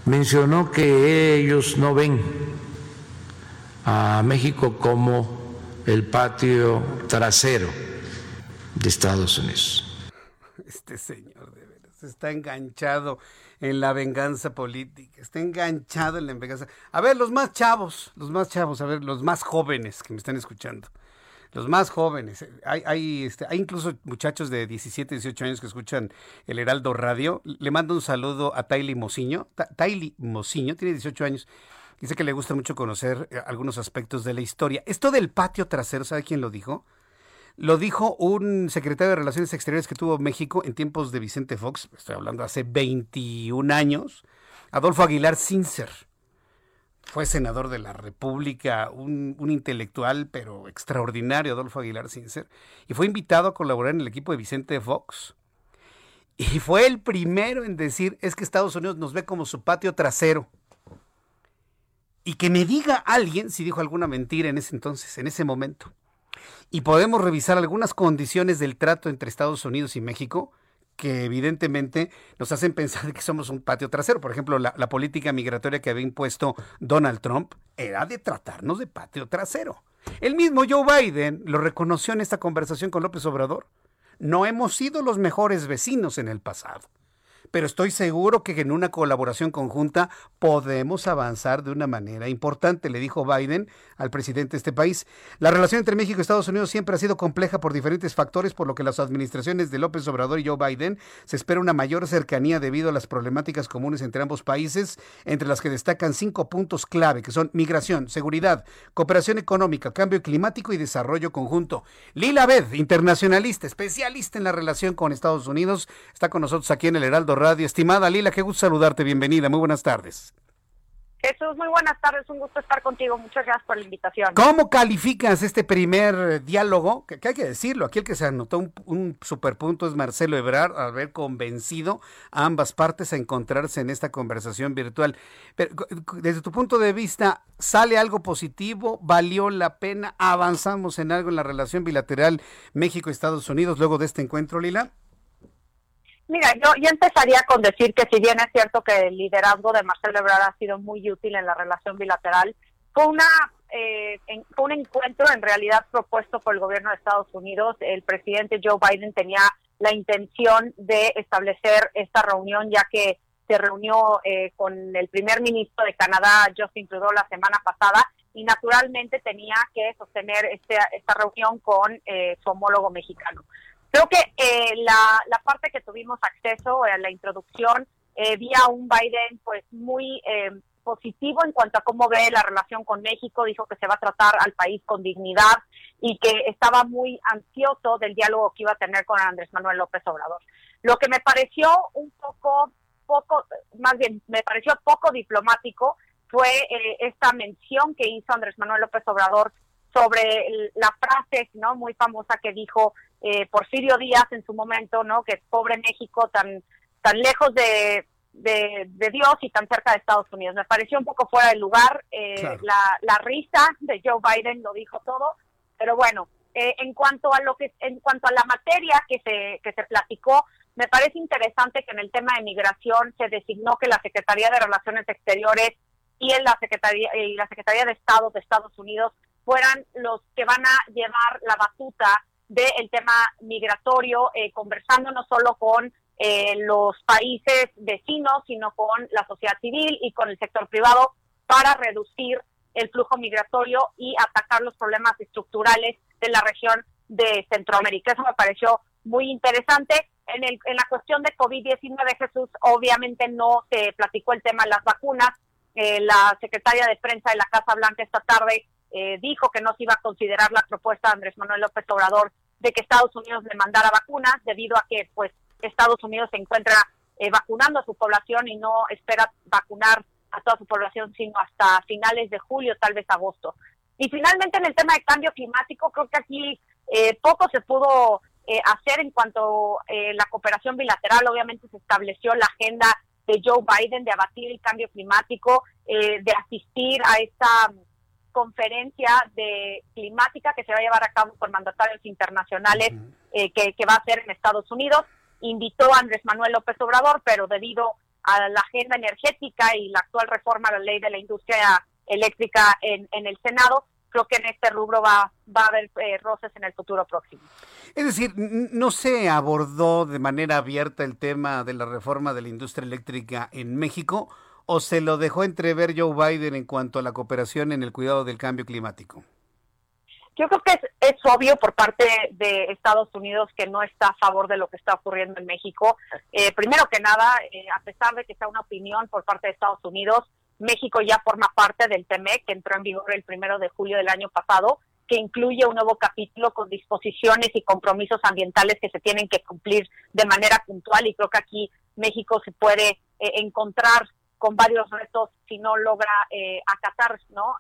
P: mencionó que ellos no ven a México como el patio trasero de Estados Unidos
A: este señor, de veras, está enganchado en la venganza política, está enganchado en la venganza. A ver, los más chavos, los más chavos, a ver, los más jóvenes que me están escuchando. Los más jóvenes, hay, hay, este, hay incluso muchachos de 17, 18 años que escuchan el Heraldo Radio. Le mando un saludo a Taily Mociño. Taily tiene 18 años. Dice que le gusta mucho conocer eh, algunos aspectos de la historia. Esto del patio trasero, ¿sabe quién lo dijo? Lo dijo un secretario de Relaciones Exteriores que tuvo México en tiempos de Vicente Fox, estoy hablando hace 21 años, Adolfo Aguilar Sincer. Fue senador de la República, un, intelectual pero extraordinario, Adolfo Aguilar Sincer, y fue invitado a colaborar en el equipo de Vicente Fox. Y fue el primero en decir, es que Estados Unidos nos ve como su patio trasero. Y que me diga alguien si dijo alguna mentira en ese entonces, en ese momento y podemos revisar algunas condiciones del trato entre Estados Unidos y México que evidentemente nos hacen pensar que somos un patio trasero. Por ejemplo, la, política migratoria que había impuesto Donald Trump era de tratarnos de patio trasero. El mismo Joe Biden lo reconoció en esta conversación con López Obrador. No hemos sido los mejores vecinos en el pasado pero estoy seguro que en una colaboración conjunta podemos avanzar de una manera importante, le dijo Biden al presidente de este país. La relación entre México y Estados Unidos siempre ha sido compleja por diferentes factores, por lo que las administraciones de López Obrador y Joe Biden se espera una mayor cercanía debido a las problemáticas comunes entre ambos países, entre las que destacan cinco puntos clave, que son migración, seguridad, cooperación económica, cambio climático y desarrollo conjunto. Lila Bed, internacionalista, especialista en la relación con Estados Unidos, está con nosotros aquí en el Heraldo Radio. Estimada Lila, qué gusto saludarte, bienvenida, muy buenas tardes.
Q: Jesús, muy buenas tardes, un gusto estar contigo, muchas gracias por la invitación.
A: ¿Cómo calificas este primer diálogo? Que, hay que decirlo, aquí el que se anotó un, un superpunto es Marcelo Ebrard, haber convencido a ambas partes a encontrarse en esta conversación virtual. Pero desde tu punto de vista, ¿sale algo positivo? ¿Valió la pena? ¿Avanzamos en algo en la relación bilateral México-Estados Unidos luego de este encuentro, Lila?
Q: Mira, yo, yo empezaría con decir que si bien es cierto que el liderazgo de Marcelo Ebrard ha sido muy útil en la relación bilateral, fue una eh, fue un encuentro en realidad propuesto por el gobierno de Estados Unidos. El presidente Joe Biden tenía la intención de establecer esta reunión ya que se reunió eh, con el primer ministro de Canadá, Justin Trudeau, la semana pasada y naturalmente tenía que sostener este, esta reunión con eh, su homólogo mexicano. Creo que eh, la, parte que tuvimos acceso a la introducción eh, vi a un Biden pues muy eh, positivo en cuanto a cómo ve la relación con México, dijo que se va a tratar al país con dignidad y que estaba muy ansioso del diálogo que iba a tener con Andrés Manuel López Obrador. Lo que me pareció un poco, poco, más bien, me pareció poco diplomático fue eh, esta mención que hizo Andrés Manuel López Obrador sobre la frase no muy famosa que dijo eh, Porfirio Díaz en su momento, ¿no? Que pobre México tan tan lejos de, de, Dios y tan cerca de Estados Unidos. Me pareció un poco fuera de lugar. Eh, la, la risa de Joe Biden lo dijo todo, pero bueno, eh, en cuanto a lo que en cuanto a la materia que se que se platicó, me parece interesante que en el tema de migración se designó que la Secretaría de Relaciones Exteriores y en la Secretaría y la Secretaría de Estado de Estados Unidos fueran los que van a llevar la batuta del tema migratorio, eh, conversando no solo con eh, los países vecinos, sino con la sociedad civil y con el sector privado para reducir el flujo migratorio y atacar los problemas estructurales de la región de Centroamérica. Eso me pareció muy interesante. En, el, en la cuestión de COVID-19, Jesús, obviamente no se platicó el tema de las vacunas. Eh, la secretaria de prensa de la Casa Blanca esta tarde eh, dijo que no se iba a considerar la propuesta de Andrés Manuel López Obrador de que Estados Unidos le mandara vacunas, debido a que pues Estados Unidos se encuentra eh, vacunando a su población y no espera vacunar a toda su población sino hasta finales de julio, tal vez agosto. Y finalmente en el tema de cambio climático, creo que aquí eh, poco se pudo eh, hacer en cuanto a la cooperación bilateral. Obviamente se estableció la agenda de Joe Biden de abatir el cambio climático, de asistir a esta conferencia de climática que se va a llevar a cabo con mandatarios internacionales que, que va a ser en Estados Unidos invitó a Andrés Manuel López Obrador, pero debido a la agenda energética y la actual reforma a la ley de la industria eléctrica en, el Senado, creo que en este rubro va, va a haber eh, roces en el futuro próximo.
A: Es decir, no se abordó de manera abierta el tema de la reforma de la industria eléctrica en México o se lo dejó entrever Joe Biden en cuanto a la cooperación en el cuidado del cambio climático.
Q: Yo creo que es, obvio por parte de Estados Unidos que no está a favor de lo que está ocurriendo en México. Eh, primero que nada, eh, a pesar de que sea una opinión por parte de Estados Unidos, México ya forma parte del TEMEC, que entró en vigor el primero de julio del año pasado, que incluye un nuevo capítulo con disposiciones y compromisos ambientales que se tienen que cumplir de manera puntual. Y creo que aquí México se puede eh, encontrar con varios retos si no logra acatar ¿no?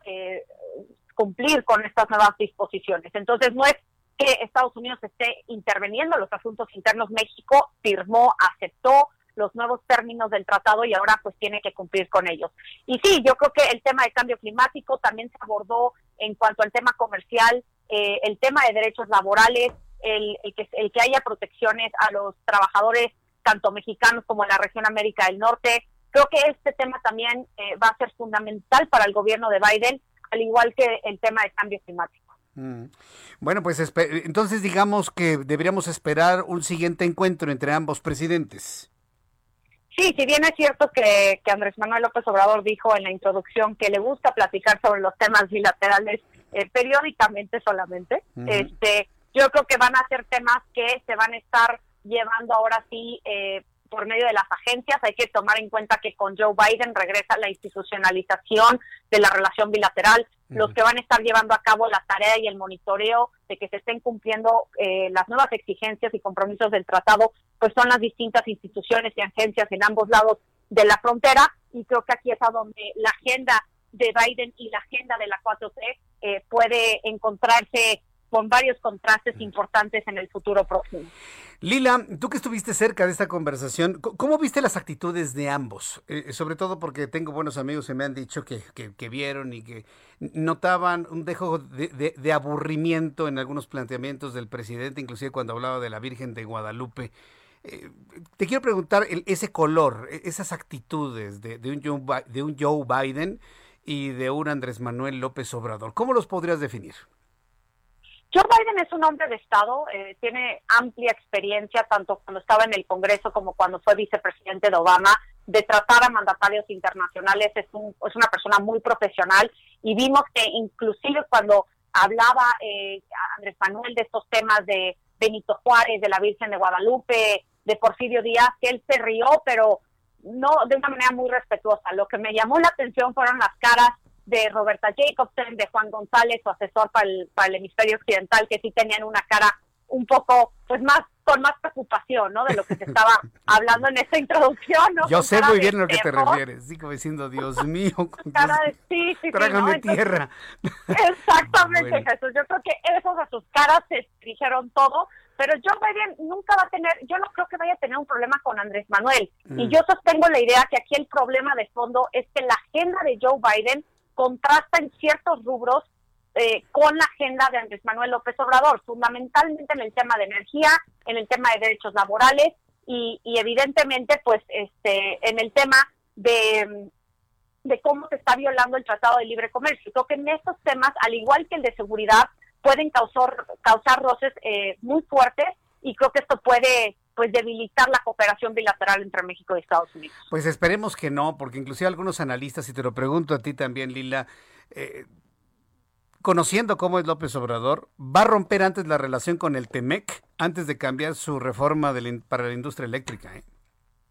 Q: cumplir con estas nuevas disposiciones. Entonces, no es que Estados Unidos esté interviniendo en los asuntos internos. México firmó, aceptó los nuevos términos del tratado y ahora pues tiene que cumplir con ellos. Y sí, yo creo que el tema de cambio climático también se abordó en cuanto al tema comercial, eh, el tema de derechos laborales, el, que, el que haya protecciones a los trabajadores, tanto mexicanos como en la región América del Norte. Creo que este tema también eh, va a ser fundamental para el gobierno de Biden al igual que el tema de cambio climático.
A: Mm. Bueno, pues entonces digamos que deberíamos esperar un siguiente encuentro entre ambos presidentes.
Q: Sí, si bien es cierto que, Andrés Manuel López Obrador dijo en la introducción que le gusta platicar sobre los temas bilaterales eh, periódicamente solamente, este, yo creo que van a ser temas que se van a estar llevando ahora sí eh, por medio de las agencias. Hay que tomar en cuenta que con Joe Biden regresa la institucionalización de la relación bilateral. Los que van a estar llevando a cabo la tarea y el monitoreo de que se estén cumpliendo eh, las nuevas exigencias y compromisos del tratado, pues son las distintas instituciones y agencias en ambos lados de la frontera. Y creo que aquí es a donde la agenda de Biden y la agenda de la 4T eh, puede encontrarse con varios contrastes importantes en el futuro próximo.
A: Lila, tú que estuviste cerca de esta conversación, ¿cómo viste las actitudes de ambos? Eh, sobre todo porque tengo buenos amigos que me han dicho que, vieron y que notaban un dejo de, aburrimiento en algunos planteamientos del presidente, inclusive cuando hablaba de la Virgen de Guadalupe. Eh, te quiero preguntar ese color, e, esas actitudes de, un Joe, de un Joe Biden y de un Andrés Manuel López Obrador. ¿Cómo los podrías definir?
Q: Joe Biden es un hombre de Estado, eh, tiene amplia experiencia, tanto cuando estaba en el Congreso como cuando fue vicepresidente de Obama, de tratar a mandatarios internacionales. Es, es una persona muy profesional y vimos que inclusive cuando hablaba eh, Andrés Manuel de estos temas de Benito Juárez, de la Virgen de Guadalupe, de Porfirio Díaz, que él se rió, pero no de una manera muy respetuosa. Lo que me llamó la atención fueron las caras de Roberta Jacobsen, de Juan González, su asesor para el, para el hemisferio occidental, que sí tenían una cara un poco, pues más, con más preocupación, ¿no? De lo que se estaba hablando en esta introducción, ¿no?
A: Yo sé muy bien a lo que te refieres, digo diciendo, Dios mío,
Q: cara de, sí, sí,
A: trágame tierra.
Q: Exactamente, Jesús, yo creo que esos a sus caras se dijeron todo, pero Joe Biden nunca va a tener, yo no creo que vaya a tener un problema con Andrés Manuel, y mm. yo sostengo la idea que aquí el problema de fondo es que la agenda de Joe Biden contrasta en ciertos rubros eh, con la agenda de Andrés Manuel López Obrador, fundamentalmente en el tema de energía, en el tema de derechos laborales y, evidentemente pues este en el tema de, de cómo se está violando el Tratado de Libre Comercio. Creo que en estos temas, al igual que el de seguridad, pueden causar, causar roces eh, muy fuertes y creo que esto puede pues debilitar la cooperación bilateral entre México y Estados Unidos.
A: Pues esperemos que no, porque inclusive algunos analistas, y te lo pregunto a ti también, Lila, eh, conociendo cómo es López Obrador, ¿va a romper antes la relación con el TEMEC antes de cambiar su reforma para la industria eléctrica. ¿eh?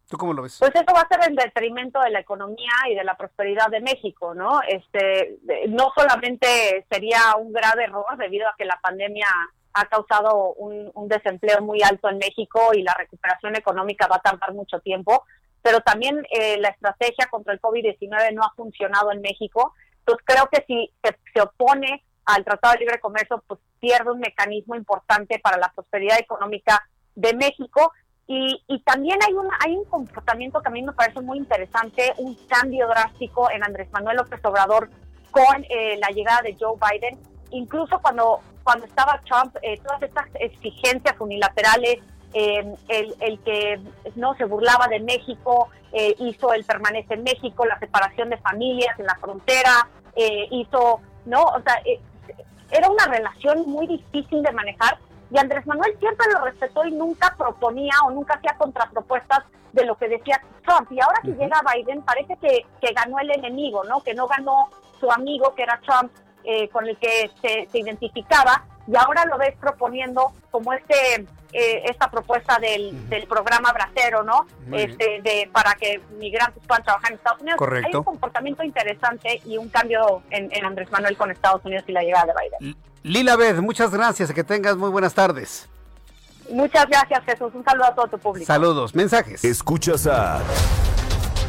A: ¿Tú cómo lo ves?
Q: Pues eso va a ser en detrimento de la economía y de la prosperidad de México, ¿no? Este, no solamente sería un grave error debido a que la pandemia ha causado un, desempleo muy alto en México y la recuperación económica va a tardar mucho tiempo, pero también eh, la estrategia contra el COVID-19 no ha funcionado en México. Entonces creo que si se, opone al Tratado de Libre Comercio, pues pierde un mecanismo importante para la prosperidad económica de México. Y, y también hay, un comportamiento que a mí me parece muy interesante, un cambio drástico en Andrés Manuel López Obrador con eh, la llegada de Joe Biden. Incluso cuando cuando estaba Trump, eh, todas estas exigencias unilaterales, eh, el, el, que no se burlaba de México, eh, hizo el permanece en México, la separación de familias en la frontera, hizo, ¿no? O sea, era una relación muy difícil de manejar y Andrés Manuel siempre lo respetó y nunca proponía o nunca hacía contrapropuestas de lo que decía Trump. Y ahora que llega Biden parece que, que ganó el enemigo, ¿no? Que no ganó su amigo que era Trump eh, con el que se, identificaba y ahora lo ves proponiendo como este eh, esta propuesta del, del programa Bracero, ¿no? este, de para que migrantes puedan trabajar en Estados Unidos.
A: Correcto.
Q: Hay un comportamiento interesante y un cambio en, Andrés Manuel con Estados Unidos y la llegada de Biden.
A: Lila Beth, muchas gracias, que tengas muy buenas tardes.
Q: Muchas gracias, Jesús. Un saludo a todo tu público.
A: Saludos, mensajes.
L: Escuchas a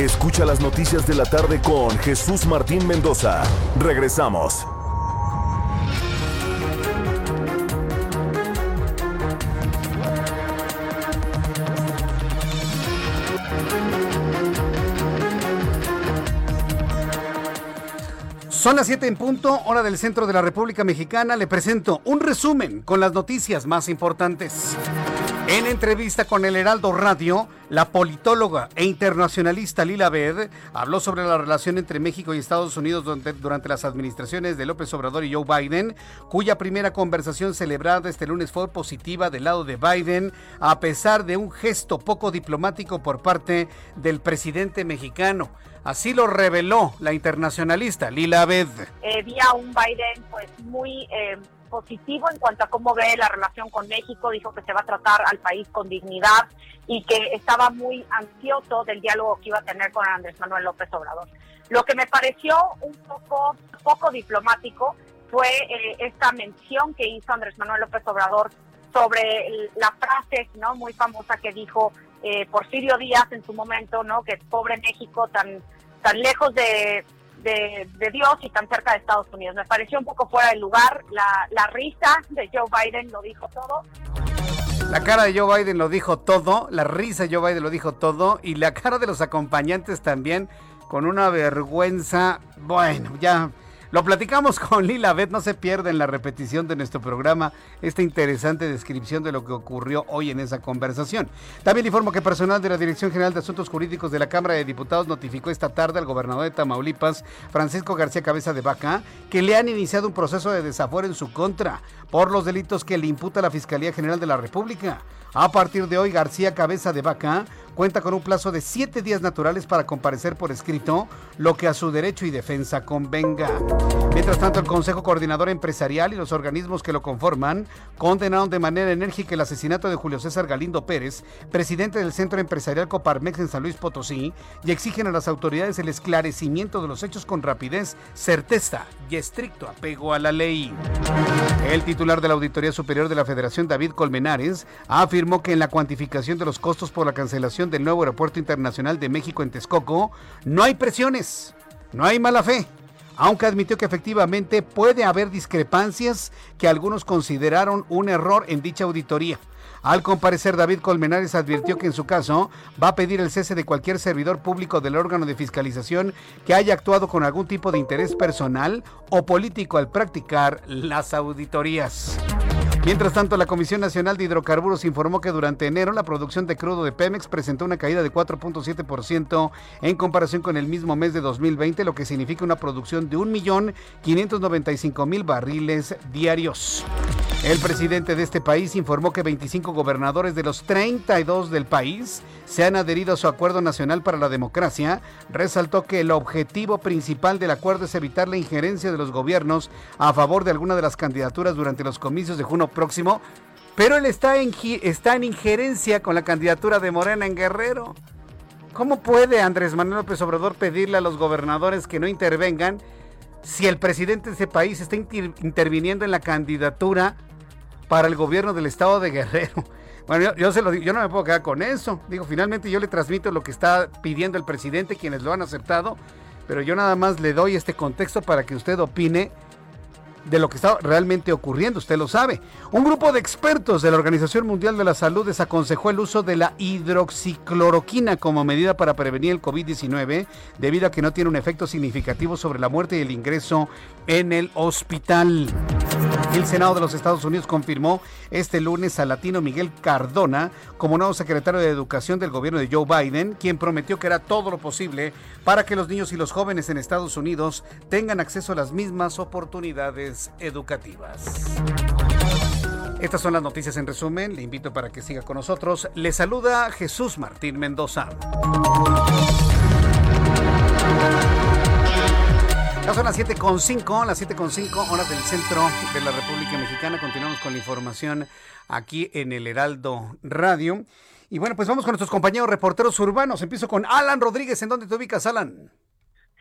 L: Escucha las noticias de la tarde con Jesús Martín Mendoza. Regresamos.
A: Son las 7 en punto, hora del centro de la República Mexicana. Le presento un resumen con las noticias más importantes. En entrevista con el Heraldo Radio, la politóloga e internacionalista Lila Bed habló sobre la relación entre México y Estados Unidos durante, las administraciones de López Obrador y Joe Biden, cuya primera conversación celebrada este lunes fue positiva del lado de Biden, a pesar de un gesto poco diplomático por parte del presidente mexicano. Así lo reveló la internacionalista Lila Bed.
Q: Eh, vi a un Biden pues muy... Eh, positivo en cuanto a cómo ve la relación con México, dijo que se va a tratar al país con dignidad y que estaba muy ansioso del diálogo que iba a tener con Andrés Manuel López Obrador. Lo que me pareció un poco, poco diplomático fue eh, esta mención que hizo Andrés Manuel López Obrador sobre la frase no muy famosa que dijo eh, Porfirio Díaz en su momento, no que pobre México tan tan lejos de de, Dios y tan cerca de Estados Unidos. Me pareció un poco fuera de lugar. La, la risa de Joe Biden lo dijo todo.
A: La cara de Joe Biden lo dijo todo, la risa de Joe Biden lo dijo todo y la cara de los acompañantes también con una vergüenza. Bueno, ya lo platicamos con Lila Beth, no se pierda en la repetición de nuestro programa esta interesante descripción de lo que ocurrió hoy en esa conversación. También informo que personal de la Dirección General de Asuntos Jurídicos de la Cámara de Diputados notificó esta tarde al gobernador de Tamaulipas, Francisco García Cabeza de Vaca, que le han iniciado un proceso de desafuero en su contra por los delitos que le imputa la Fiscalía General de la República. A partir de hoy, García Cabeza de Vaca cuenta con un plazo de siete días naturales para comparecer por escrito, lo que a su derecho y defensa convenga. Mientras tanto, el Consejo Coordinador Empresarial y los organismos que lo conforman condenaron de manera enérgica el asesinato de Julio César Galindo Pérez, presidente del Centro Empresarial Coparmex en San Luis Potosí, y exigen a las autoridades el esclarecimiento de los hechos con rapidez, certeza y estricto apego a la ley. El titular de la Auditoría Superior de la Federación, David Colmenares, afirmó que en la cuantificación de los costos por la cancelación del nuevo aeropuerto internacional de México en Texcoco, no hay presiones, no hay mala fe, aunque admitió que efectivamente puede haber discrepancias que algunos consideraron un error en dicha auditoría. Al comparecer, David Colmenares advirtió que en su caso va a pedir el cese de cualquier servidor público del órgano de fiscalización que haya actuado con algún tipo de interés personal o político al practicar las auditorías. Mientras tanto, la Comisión Nacional de Hidrocarburos informó que durante enero la producción de crudo de Pemex presentó una caída de 4.7% en comparación con el mismo mes de 2020, lo que significa una producción de 1.595.000 barriles diarios. El presidente de este país informó que 25 gobernadores de los 32 del país se han adherido a su acuerdo nacional para la democracia. Resaltó que el objetivo principal del acuerdo es evitar la injerencia de los gobiernos a favor de alguna de las candidaturas durante los comicios de junio próximo. Pero él está en, está en injerencia con la candidatura de Morena en Guerrero. ¿Cómo puede Andrés Manuel López Obrador pedirle a los gobernadores que no intervengan si el presidente de ese país está interviniendo en la candidatura para el gobierno del estado de Guerrero. Bueno, yo, se lo digo, yo no me puedo quedar con eso. Digo, finalmente yo le transmito lo que está pidiendo el presidente, quienes lo han aceptado, pero yo nada más le doy este contexto para que usted opine de lo que está realmente ocurriendo, usted lo sabe. Un grupo de expertos de la Organización Mundial de la Salud desaconsejó el uso de la hidroxicloroquina como medida para prevenir el COVID-19 debido a que no tiene un efecto significativo sobre la muerte y el ingreso en el hospital. El Senado de los Estados Unidos confirmó este lunes a Latino Miguel Cardona como nuevo secretario de Educación del gobierno de Joe Biden, quien prometió que hará todo lo posible para que los niños y los jóvenes en Estados Unidos tengan acceso a las mismas oportunidades educativas. Estas son las noticias en resumen. Le invito para que siga con nosotros. Le saluda Jesús Martín Mendoza. Son las 7.5, las 7.5 horas del centro de la República Mexicana. Continuamos con la información aquí en el Heraldo Radio. Y bueno, pues vamos con nuestros compañeros reporteros urbanos. Empiezo con Alan Rodríguez. ¿En dónde te ubicas, Alan?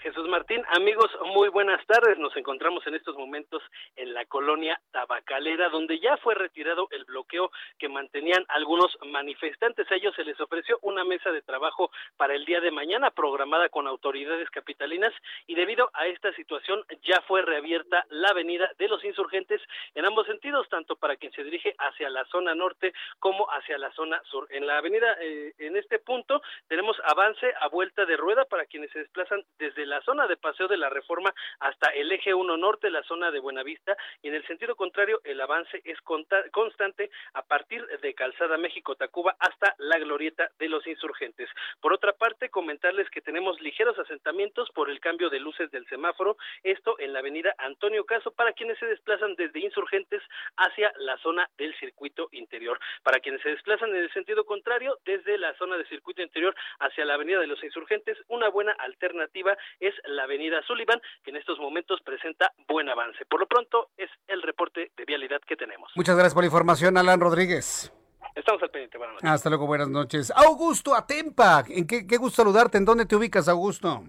H: Jesús Martín, amigos, muy buenas tardes. Nos encontramos en estos momentos en la colonia Tabacalera, donde ya fue retirado el bloqueo que mantenían algunos manifestantes. A ellos se les ofreció una mesa de trabajo para el día de mañana, programada con autoridades capitalinas, y debido a esta situación ya fue reabierta la avenida de los insurgentes en ambos sentidos, tanto para quien se dirige hacia la zona norte como hacia la zona sur. En la avenida, eh, en este punto, tenemos avance a vuelta de rueda para quienes se desplazan desde la zona de Paseo de la Reforma hasta el eje 1 norte, la zona de Buenavista, y en el sentido contrario el avance es constante a partir de Calzada México-Tacuba hasta la glorieta de los insurgentes. Por otra parte, comentarles que tenemos ligeros asentamientos por el cambio de luces del semáforo, esto en la avenida Antonio Caso para quienes se desplazan desde insurgentes hacia la zona del circuito interior. Para quienes se desplazan en el sentido contrario, desde la zona del circuito interior hacia la avenida de los insurgentes, una buena alternativa es la avenida Sullivan, que en estos momentos presenta buen avance. Por lo pronto, es el reporte de vialidad que tenemos.
A: Muchas gracias por la información, Alan Rodríguez.
H: Estamos al pendiente. Buenas noches.
A: Hasta luego, buenas noches. Augusto Atempa, ¿en qué, qué gusto saludarte? ¿En dónde te ubicas, Augusto?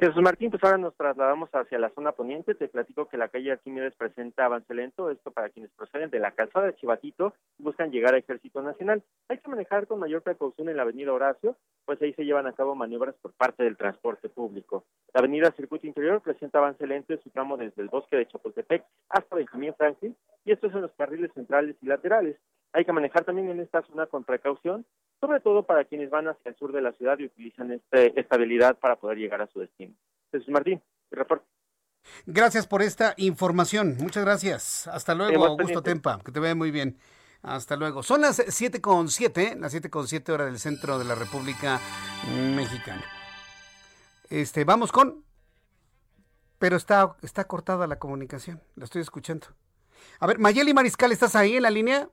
R: Jesús Martín, pues ahora nos trasladamos hacia la zona poniente. Te platico que la calle Arquímedes presenta avance lento. Esto para quienes proceden de la calzada de Chivatito buscan llegar a Ejército Nacional. Hay que manejar con mayor precaución en la avenida Horacio, pues ahí se llevan a cabo maniobras por parte del transporte público. La avenida Circuito Interior presenta avance lento en su tramo desde el bosque de Chapultepec hasta Benjamín Franklin, y esto es en los carriles centrales y laterales. Hay que manejar también en esta zona con precaución, sobre todo para quienes van hacia el sur de la ciudad y utilizan este, esta habilidad para poder llegar a su destino. Jesús Martín, el reporte.
A: Gracias por esta información. Muchas gracias. Hasta luego, Augusto Tempa. Que te vea muy bien. Hasta luego. Son las 7 con 7, las 7 con 7 horas del centro de la República Mexicana. Este, vamos con. Pero está, está cortada la comunicación. La estoy escuchando. A ver, Mayeli Mariscal, ¿estás ahí en la línea?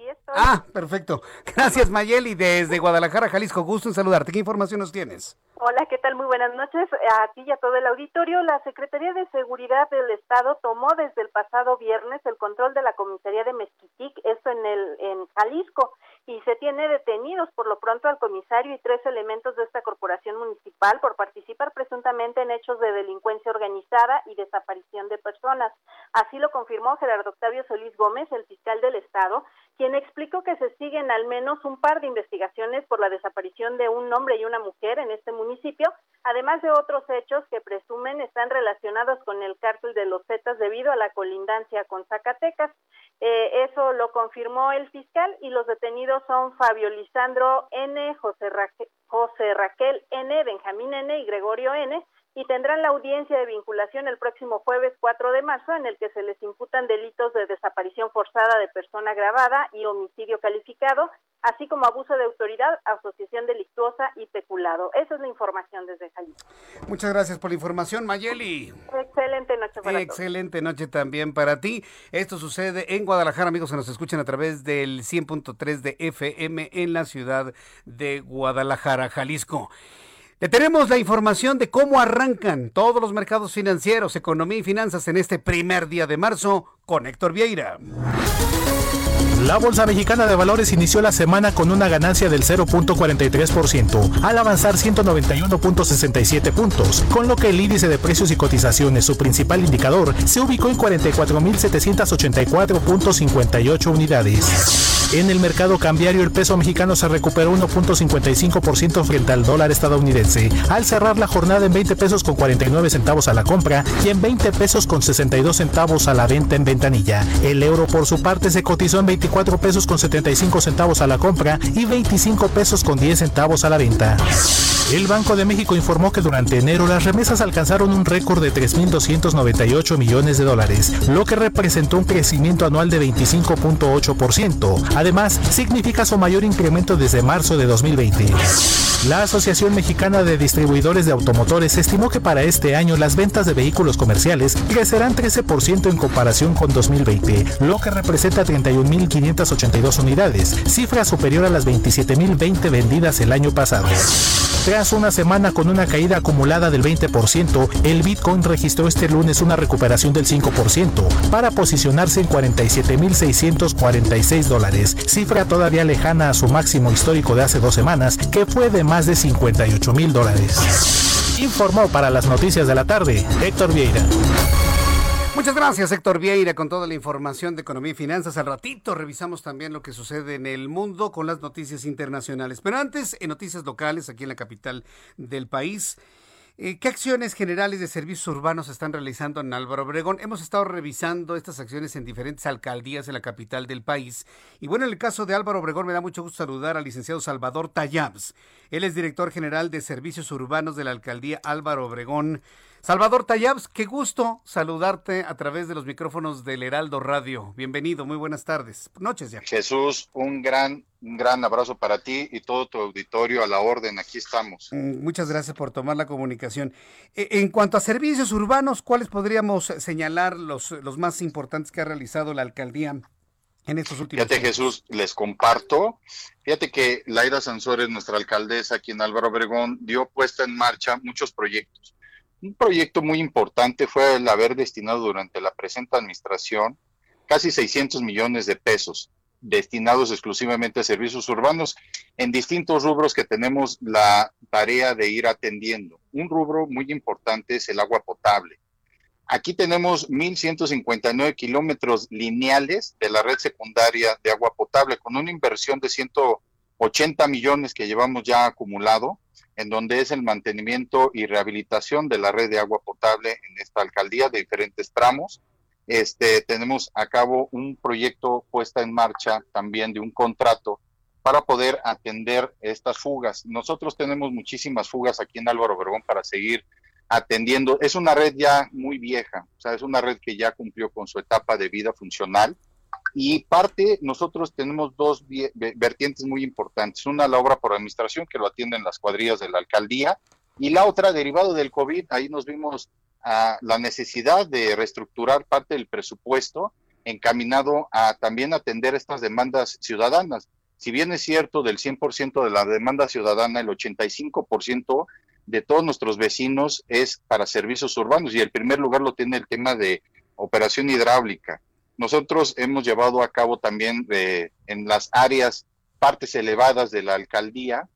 S: Aquí estoy.
A: Ah, perfecto. Gracias, Mayeli, desde Guadalajara, Jalisco. Gusto en saludarte. ¿Qué información nos tienes?
S: Hola, ¿qué tal? Muy buenas noches a ti y a todo el auditorio. La Secretaría de Seguridad del Estado tomó desde el pasado viernes el control de la comisaría de Mezquitic, esto en el en Jalisco, y se tiene detenidos por lo pronto al comisario y tres elementos de esta corporación municipal por participar presuntamente en hechos de delincuencia organizada y desaparición de personas. Así lo confirmó Gerardo Octavio Solís Gómez, el fiscal del Estado, quien explicó que se siguen al menos un par de investigaciones por la desaparición de un hombre y una mujer en este municipio además de otros hechos que presumen están relacionados con el cártel de los Zetas debido a la colindancia con Zacatecas. Eh, eso lo confirmó el fiscal y los detenidos son Fabio Lisandro N., José José Raquel N., Benjamín N. y Gregorio N., y tendrán la audiencia de vinculación el próximo jueves 4 de marzo en el que se les imputan delitos de desaparición forzada de persona grabada y homicidio calificado, así como abuso de autoridad, asociación delictuosa y peculado. Esa es la información desde Jalisco.
A: Muchas gracias por la información, Mayeli.
S: Excelente noche para
A: Excelente noche también para ti. Esto sucede en Guadalajara, amigos que nos escuchan a través del 100.3 de FM en la ciudad de Guadalajara, Jalisco. Le tenemos la información de cómo arrancan todos los mercados financieros, economía y finanzas en este primer día de marzo con Héctor Vieira.
T: La Bolsa Mexicana de Valores inició la semana con una ganancia del 0.43%, al avanzar 191.67 puntos, con lo que el índice de precios y cotizaciones, su principal indicador, se ubicó en 44.784.58 unidades. En el mercado cambiario el peso mexicano se recuperó 1.55% frente al dólar estadounidense, al cerrar la jornada en 20 pesos con 49 centavos a la compra y en 20 pesos con 62 centavos a la venta en ventanilla. El euro por su parte se cotizó en 24 pesos con 75 centavos a la compra y 25 pesos con 10 centavos a la venta. El Banco de México informó que durante enero las remesas alcanzaron un récord de 3.298 millones de dólares, lo que representó un crecimiento anual de 25.8%. Además, significa su mayor incremento desde marzo de 2020. La Asociación Mexicana de Distribuidores de Automotores estimó que para este año las ventas de vehículos comerciales crecerán 13% en comparación con 2020, lo que representa 31.582 unidades, cifra superior a las 27.020 vendidas el año pasado. Tras una semana con una caída acumulada del 20%, el Bitcoin registró este lunes una recuperación del 5% para posicionarse en 47.646 dólares, cifra todavía lejana a su máximo histórico de hace dos semanas, que fue de más de 58 mil dólares. Informó para las noticias de la tarde Héctor Vieira.
A: Muchas gracias, Héctor Vieira, con toda la información de economía y finanzas. Al ratito revisamos también lo que sucede en el mundo con las noticias internacionales. Pero antes, en noticias locales, aquí en la capital del país. Eh, ¿Qué acciones generales de servicios urbanos están realizando en Álvaro Obregón? Hemos estado revisando estas acciones en diferentes alcaldías en la capital del país. Y bueno, en el caso de Álvaro Obregón me da mucho gusto saludar al licenciado Salvador Tayabs. Él es director general de servicios urbanos de la alcaldía Álvaro Obregón. Salvador Tayabs, qué gusto saludarte a través de los micrófonos del Heraldo Radio. Bienvenido, muy buenas tardes. Noches ya.
U: Jesús, un gran, un gran abrazo para ti y todo tu auditorio a la orden. Aquí estamos.
A: Mm, muchas gracias por tomar la comunicación. E, en cuanto a servicios urbanos, ¿cuáles podríamos señalar los, los más importantes que ha realizado la alcaldía en estos últimos
U: Fíjate, Jesús, les comparto. Fíjate que Laida Sansores, nuestra alcaldesa aquí en Álvaro Obregón, dio puesta en marcha muchos proyectos un proyecto muy importante fue el haber destinado durante la presente administración casi 600 millones de pesos destinados exclusivamente a servicios urbanos en distintos rubros que tenemos la tarea de ir atendiendo. Un rubro muy importante es el agua potable. Aquí tenemos 1.159 kilómetros lineales de la red secundaria de agua potable con una inversión de 180 millones que llevamos ya acumulado en donde es el mantenimiento y rehabilitación de la red de agua potable en esta alcaldía de diferentes tramos. Este, tenemos a cabo un proyecto puesta en marcha también de un contrato para poder atender estas fugas. Nosotros tenemos muchísimas fugas aquí en Álvaro Obregón para seguir atendiendo. Es una red ya muy vieja, o sea, es una red que ya cumplió con su etapa de vida funcional y parte, nosotros tenemos dos vertientes muy importantes. Una, la obra por administración, que lo atienden las cuadrillas de la alcaldía, y la otra, derivado del COVID, ahí nos vimos a la necesidad de reestructurar parte del presupuesto encaminado a también atender estas demandas ciudadanas. Si bien es cierto, del 100% de la demanda ciudadana, el 85% de todos nuestros vecinos es para servicios urbanos y el primer lugar lo tiene el tema de operación hidráulica nosotros hemos llevado a cabo también eh, en las áreas, partes elevadas de la alcaldía,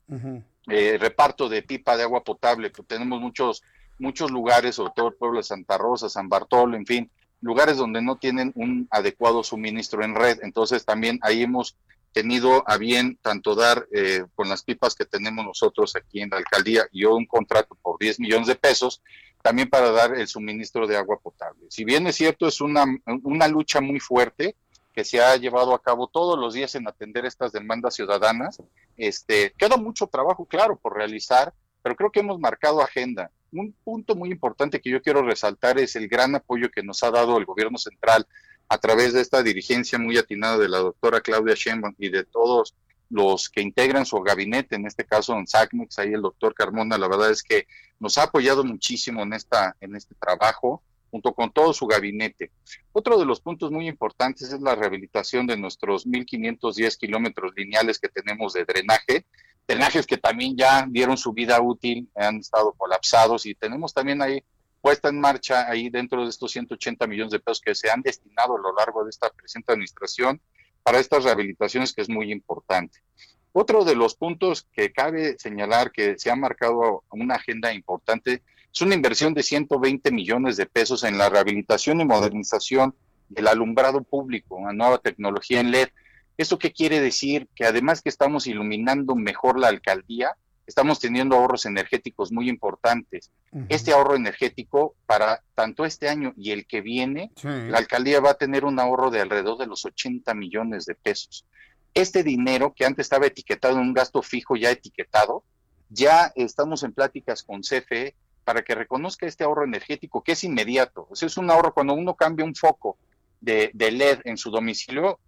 U: eh, reparto de pipa de agua potable, que tenemos muchos, muchos lugares, sobre todo el pueblo de Santa Rosa, San Bartolo, en fin, lugares donde no tienen un adecuado suministro en red. Entonces también ahí hemos tenido a bien tanto dar eh, con las pipas que tenemos nosotros aquí en la alcaldía, yo un contrato por 10 millones de pesos, también para dar el suministro de agua potable. Si bien es cierto, es una, una lucha muy fuerte que se ha llevado a cabo todos los días en atender estas demandas ciudadanas. Este, queda mucho trabajo, claro, por realizar, pero creo que hemos marcado agenda. un punto muy importante que yo quiero resaltar es el gran apoyo que nos ha dado el gobierno central a través de esta dirigencia muy atinada de la doctora Claudia Sheinbaum y de todos los que integran su gabinete, en este caso en SACMEX, ahí el doctor Carmona, la verdad es que nos ha apoyado muchísimo en, esta, en este trabajo, junto con todo su gabinete. Otro de los puntos muy importantes es la rehabilitación de nuestros 1.510 kilómetros lineales que tenemos de drenaje, drenajes que también ya dieron su vida útil, han estado colapsados y tenemos también ahí puesta en marcha ahí dentro de estos 180 millones de pesos que se han destinado a lo largo de esta presente administración para estas rehabilitaciones que es muy importante. Otro de los puntos que cabe señalar que se ha marcado una agenda importante es una inversión de 120 millones de pesos en la rehabilitación y modernización del alumbrado público, una nueva tecnología en LED. ¿Esto qué quiere decir? Que además que estamos iluminando mejor la alcaldía, estamos teniendo ahorros energéticos muy importantes. Este ahorro energético para tanto este año y el que viene, la alcaldía va a tener un ahorro de alrededor de los 80 millones de pesos. Este dinero que antes estaba etiquetado en un gasto fijo ya etiquetado, ya estamos en pláticas con CFE para que reconozca este ahorro energético que es inmediato. O sea, es un ahorro cuando uno cambia un foco de, de LED en su domicilio,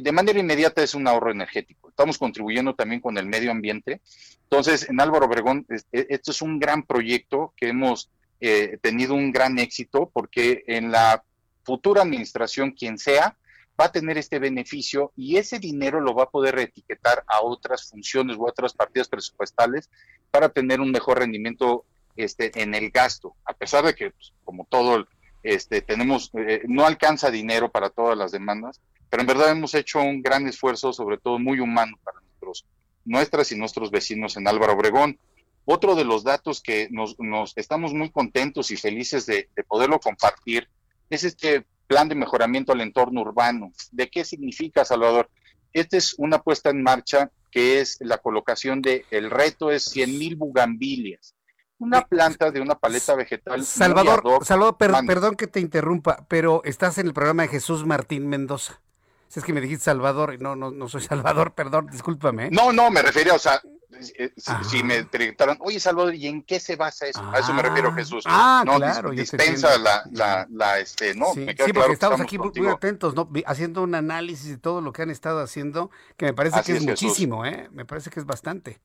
U: de manera inmediata es un ahorro energético. Estamos contribuyendo también con el medio ambiente. Entonces, en Álvaro Obregón, e, esto es un gran proyecto que hemos eh, tenido un gran éxito porque en la futura administración, quien sea, va a tener este beneficio y ese dinero lo va a poder reetiquetar a otras funciones u otras partidas presupuestales para tener un mejor rendimiento este, en el gasto, a pesar de que, pues, como todo, este, tenemos, eh, no alcanza dinero para todas las demandas, pero en verdad hemos hecho un gran esfuerzo, sobre todo muy humano para nuestros, nuestras y nuestros vecinos en Álvaro Obregón. Otro de los datos que nos, estamos muy contentos y felices de, poderlo compartir es este plan de mejoramiento al entorno urbano. ¿De qué significa, Salvador? Esta es una puesta en marcha que es la colocación de, el reto es 100 mil bugambilias una planta de una paleta vegetal.
A: Salvador, Salvador perdón que te interrumpa, pero estás en el programa de Jesús Martín Mendoza. Si es que me dijiste Salvador, no, no, no soy Salvador, perdón, discúlpame.
U: No, no, me refería, o sea, eh, si, me preguntaron, oye Salvador, ¿y en qué se basa eso? a eso me refiero
A: ah.
U: Jesús.
A: Ah,
U: no,
A: claro.
U: dispensa la, la, la, este, no,
A: sí, sí porque estamos, aquí muy atentos, ¿no? Haciendo un análisis de todo lo que han estado haciendo, que me parece que es, muchísimo, ¿eh? Me parece que es bastante.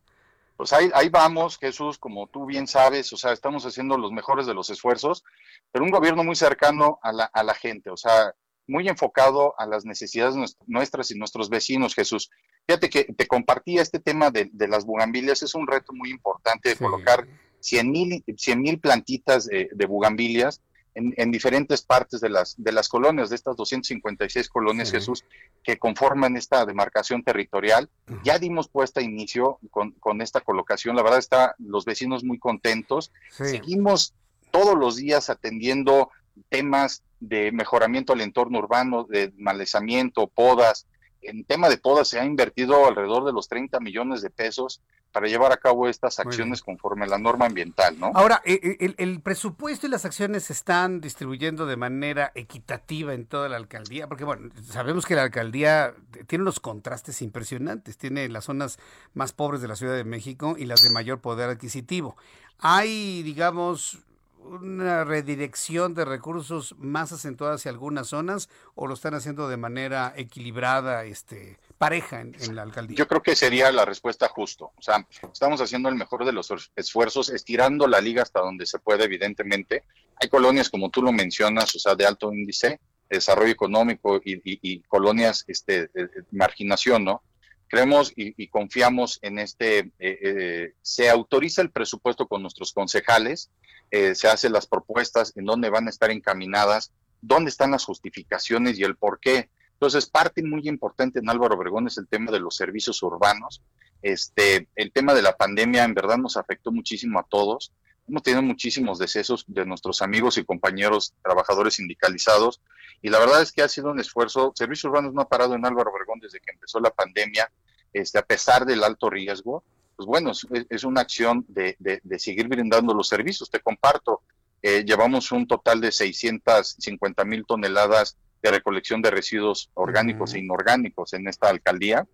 U: Pues ahí, ahí vamos, Jesús, como tú bien sabes, o sea, estamos haciendo los mejores de los esfuerzos, pero un gobierno muy cercano a la, a la gente, o sea, muy enfocado a las necesidades nuestras y nuestros vecinos, Jesús. Fíjate que te compartía este tema de, las bugambilias, es un reto muy importante de colocar 100 mil plantitas de, bugambilias en, diferentes partes de las, de las colonias, de estas 256 colonias, Jesús, que conforman esta demarcación territorial. Ya dimos puesta inicio con, con, esta colocación, la verdad está los vecinos muy contentos. Seguimos todos los días atendiendo temas de mejoramiento al entorno urbano, de malezamiento, podas. En tema de podas se ha invertido alrededor de los 30 millones de pesos para llevar a cabo estas acciones conforme a la norma ambiental, ¿no?
A: Ahora, eh, eh, el, presupuesto y las acciones se están distribuyendo de manera equitativa en toda la alcaldía, porque bueno, sabemos que la alcaldía tiene unos contrastes impresionantes, tiene las zonas más pobres de la Ciudad de México y las de mayor poder adquisitivo. Hay, digamos, una redirección de recursos más acentuada hacia algunas zonas o lo están haciendo de manera equilibrada, este, pareja en, la alcaldía?
U: Yo creo que sería la respuesta justo. O sea, estamos haciendo el mejor de los esfuerzos, estirando la liga hasta donde se puede, evidentemente. Hay colonias, como tú lo mencionas, o sea, de alto índice, desarrollo económico y, colonias este, de, marginación, ¿no? Creemos y, confiamos en este, eh, eh, se autoriza el presupuesto con nuestros concejales, eh, se hacen las propuestas, en dónde van a estar encaminadas, dónde están las justificaciones y el por qué. Entonces, parte muy importante en Álvaro Obregón es el tema de los servicios urbanos. Este, el tema de la pandemia en verdad nos afectó muchísimo a todos. Hemos tenido muchísimos decesos de nuestros amigos y compañeros trabajadores sindicalizados y la verdad es que ha sido un esfuerzo. Servicios Urbanos no ha parado en Álvaro Obregón desde que empezó la pandemia, este, a pesar del alto riesgo pues bueno, es, una acción de, seguir brindando los servicios. Te comparto, eh, llevamos un total de 650 mil toneladas de recolección de residuos orgánicos e inorgánicos en esta alcaldía.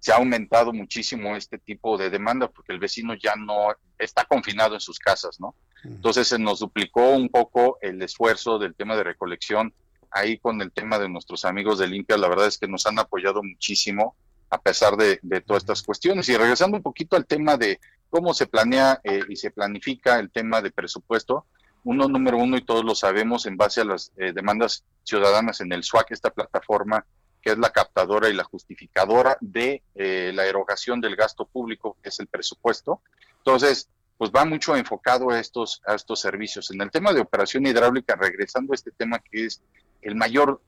U: Se ha aumentado muchísimo este tipo de demanda porque el vecino ya no está confinado en sus casas, ¿no? Entonces se nos duplicó un poco el esfuerzo del tema de recolección ahí con el tema de nuestros amigos de Limpia, la verdad es que nos han apoyado muchísimo a pesar de, todas estas cuestiones. Y regresando un poquito al tema de cómo se planea eh, y se planifica el tema de presupuesto, uno número uno, y todos lo sabemos, en base a las eh, demandas ciudadanas en el SWAC, esta plataforma que es la captadora y la justificadora de eh, la erogación del gasto público, que es el presupuesto. Entonces, pues va mucho enfocado a estos, a estos servicios. En el tema de operación hidráulica, regresando a este tema que es el mayor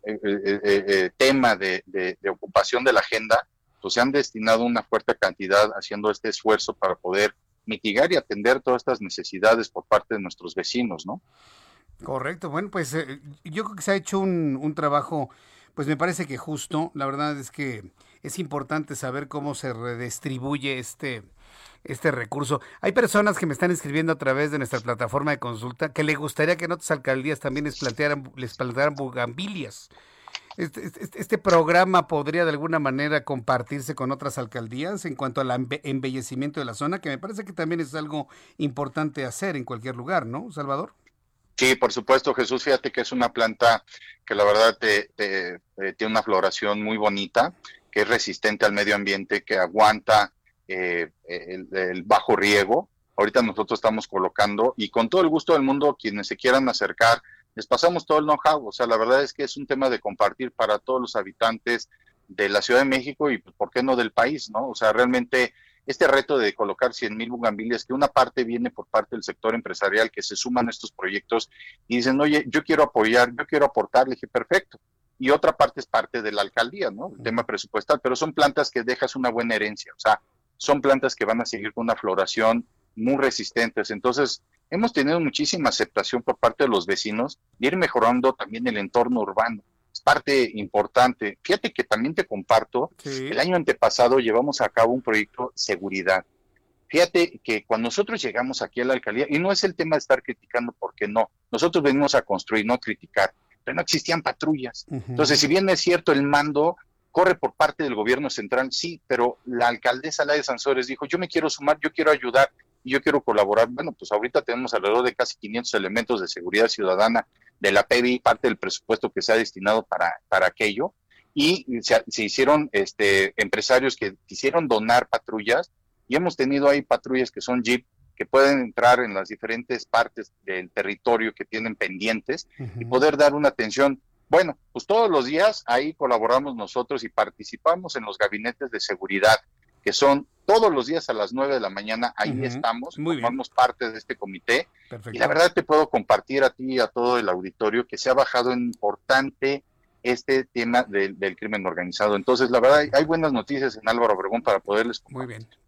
U: tema de, de ocupación de la agenda, pues se han destinado una fuerte cantidad haciendo este esfuerzo para poder mitigar y atender todas estas necesidades por parte de nuestros vecinos, ¿no?
A: Correcto, bueno, pues eh, yo creo que se ha hecho un, un trabajo, pues me parece que justo, la verdad es que es importante saber cómo se redistribuye este, este recurso. Hay personas que me están escribiendo a través de nuestra plataforma de consulta que le gustaría que en otras alcaldías también les plantearan, les plantearan bugambilias. Este, este, este, programa podría de alguna manera compartirse con otras alcaldías en cuanto al embellecimiento de la zona, que me parece que también es algo importante hacer en cualquier lugar, ¿no, Salvador?
U: Sí, por supuesto, Jesús. Fíjate que es una planta que la verdad tiene una floración muy bonita, que es resistente al medio ambiente, que aguanta eh, el, bajo riego. Ahorita nosotros estamos colocando y con todo el gusto del mundo, quienes se quieran acercar les pasamos todo el know-how. O sea, la verdad es que es un tema de compartir para todos los habitantes de la Ciudad de México y, pues, ¿por qué no del país? ¿no? O sea, realmente este reto de colocar 100 mil bugambilias, que una parte viene por parte del sector empresarial que se suman a estos proyectos y dicen, oye, yo quiero apoyar, yo quiero aportar, le dije, perfecto. Y otra parte es parte de la alcaldía, ¿no? El tema presupuestal, pero son plantas que dejas una buena herencia, o sea, son plantas que van a seguir con una floración muy resistentes. Entonces, hemos tenido muchísima aceptación por parte de los vecinos y ir mejorando también el entorno urbano. Parte importante. Fíjate que también te comparto, el año antepasado llevamos a cabo un proyecto seguridad. Fíjate que cuando nosotros llegamos aquí a la alcaldía, y no es el tema de estar criticando porque no, nosotros venimos a construir, no a criticar, pero no existían patrullas. Entonces, si bien es cierto, el mando corre por parte del gobierno central, sí, pero la alcaldesa de Sansores dijo, yo me quiero sumar, yo quiero ayudar, y yo quiero colaborar. Bueno, pues ahorita tenemos alrededor de casi 500 elementos de seguridad ciudadana de la PBI, parte del presupuesto que se ha destinado para, para aquello. Y se, hicieron este, empresarios que quisieron donar patrullas y hemos tenido ahí patrullas que son Jeep que pueden entrar en las diferentes partes del territorio que tienen pendientes y poder dar una atención. Bueno, pues todos los días ahí colaboramos nosotros y participamos en los gabinetes de seguridad que son todos los días a las 9 de la mañana, ahí estamos, formamos parte de este comité. Y la verdad te puedo compartir a ti y a todo el auditorio que se ha bajado en importante este tema del, crimen organizado. Entonces, la verdad, hay, buenas noticias en Álvaro Obregón para poderles
A: compartir. Muy bien.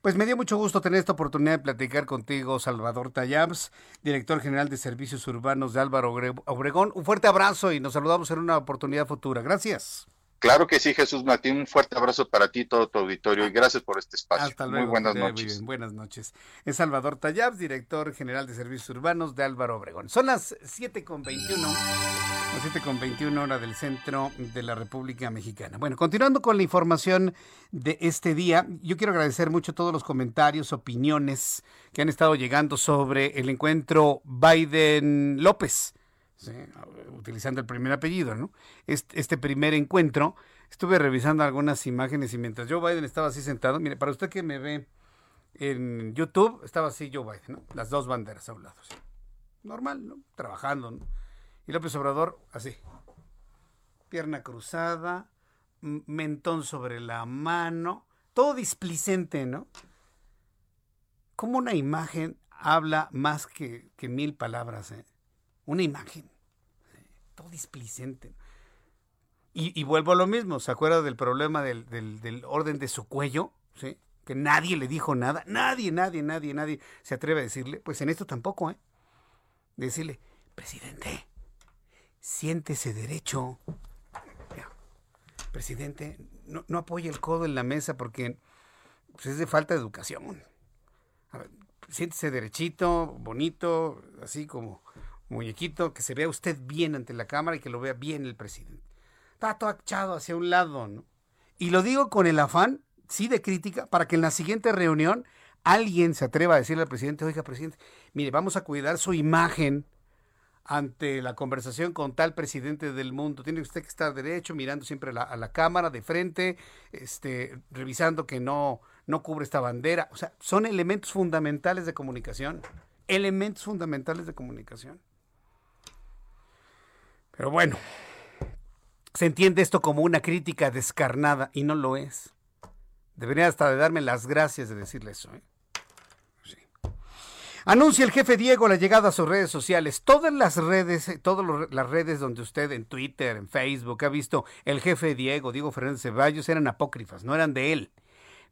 A: Pues me dio mucho gusto tener esta oportunidad de platicar contigo, Salvador Tayabs, director general de Servicios Urbanos de Álvaro Obregón. Un fuerte abrazo y nos saludamos en una oportunidad futura. Gracias.
U: Claro que sí, Jesús Martín. Un fuerte abrazo para ti y todo tu auditorio y gracias por este espacio.
A: Hasta luego.
U: Muy buenas noches.
A: buenas noches. Es Salvador Tayabs, director general de Servicios Urbanos de Álvaro Obregón. Son las 7.21, las 7.21 hora del centro de la República Mexicana. Bueno, continuando con la información de este día, yo quiero agradecer mucho todos los comentarios, opiniones que han estado llegando sobre el encuentro Biden-López utilizando el primer apellido, ¿no? Este, primer encuentro, estuve revisando algunas imágenes y mientras Joe Biden estaba así sentado, mire, para usted que me ve en YouTube, estaba así Joe Biden, ¿no? Las dos banderas a un lado, normal, ¿no? Trabajando, ¿no? Y López Obrador, así, pierna cruzada, mentón sobre la mano, todo displicente, ¿no? Como una imagen habla más que, que mil palabras, ¿eh? una imagen, todo displicente. Y, vuelvo a lo mismo, ¿se acuerda del problema del, orden de su cuello? ¿Sí? Que nadie le dijo nada, nadie, nadie, nadie, nadie se atreve a decirle, pues en esto tampoco, ¿eh? Decirle, presidente, siéntese derecho. presidente, no, apoye el codo en la mesa porque pues, es de falta de educación. Siéntese derechito, bonito, así como muñequito, que se vea usted bien ante la cámara y que lo vea bien el presidente. Está todo echado hacia un lado, ¿no? Y lo digo con el afán sí de crítica, para que en la siguiente reunión alguien se atreva a decirle al presidente, oiga, presidente, mire, vamos a cuidar su imagen ante la conversación con tal presidente del mundo. Tiene usted que estar derecho, mirando siempre a la cámara de frente, este, revisando que no, no cubre esta bandera. O sea, son elementos fundamentales de comunicación. Elementos fundamentales de comunicación. Pero bueno, se entiende esto como una crítica descarnada y no lo es. Debería hasta de darme las gracias de decirle eso. ¿eh? Anuncia el jefe Diego la llegada a sus redes sociales. Todas las redes, todas las redes donde usted en Twitter, en Facebook ha visto el jefe Diego, Diego Fernández Ceballos, eran apócrifas, no eran de él.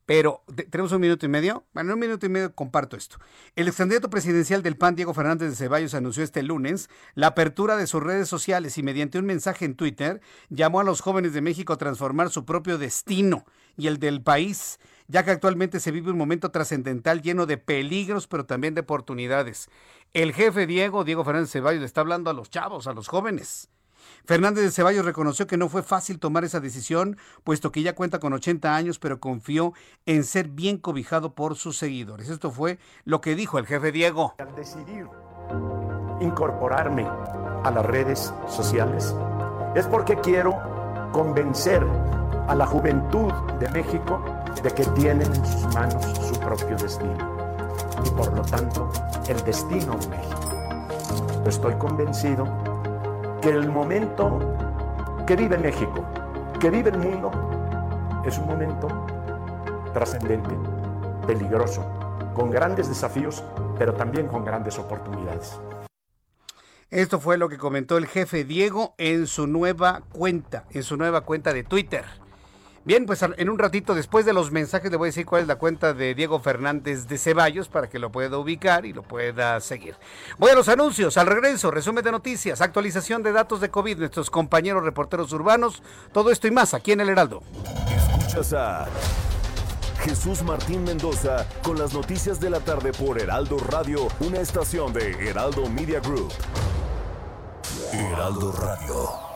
A: Pero, ¿tenemos un minuto y medio? Bueno, en un minuto y medio comparto esto. El candidato presidencial del PAN, Diego Fernández de Ceballos, anunció este lunes la apertura de sus redes sociales y mediante un mensaje en Twitter llamó a los jóvenes de México a transformar su propio destino y el del país, ya que actualmente se vive un momento trascendental lleno de peligros, pero también de oportunidades. El jefe Diego, Diego Fernández de Ceballos, le está hablando a los chavos, a los jóvenes. Fernández de Ceballos reconoció que no fue fácil tomar esa decisión, puesto que ya cuenta con 80 años, pero confió en ser bien cobijado por sus seguidores. Esto fue lo que dijo el jefe Diego.
V: Al decidir incorporarme a las redes sociales es porque quiero convencer a la juventud de México de que tienen en sus manos su propio destino y por lo tanto el destino de México. Estoy convencido que el momento que vive México, que vive el mundo, es un momento trascendente, peligroso, con grandes desafíos, pero también con grandes oportunidades.
A: Esto fue lo que comentó el jefe Diego en su nueva cuenta, en su nueva cuenta de Twitter. Bien, pues en un ratito después de los mensajes le voy a decir cuál es la cuenta de Diego Fernández de Ceballos para que lo pueda ubicar y lo pueda seguir. Voy a los anuncios, al regreso, resumen de noticias, actualización de datos de COVID, nuestros compañeros reporteros urbanos, todo esto y más aquí en el Heraldo.
L: Escuchas a Jesús Martín Mendoza con las noticias de la tarde por Heraldo Radio, una estación de Heraldo Media Group. Heraldo Radio.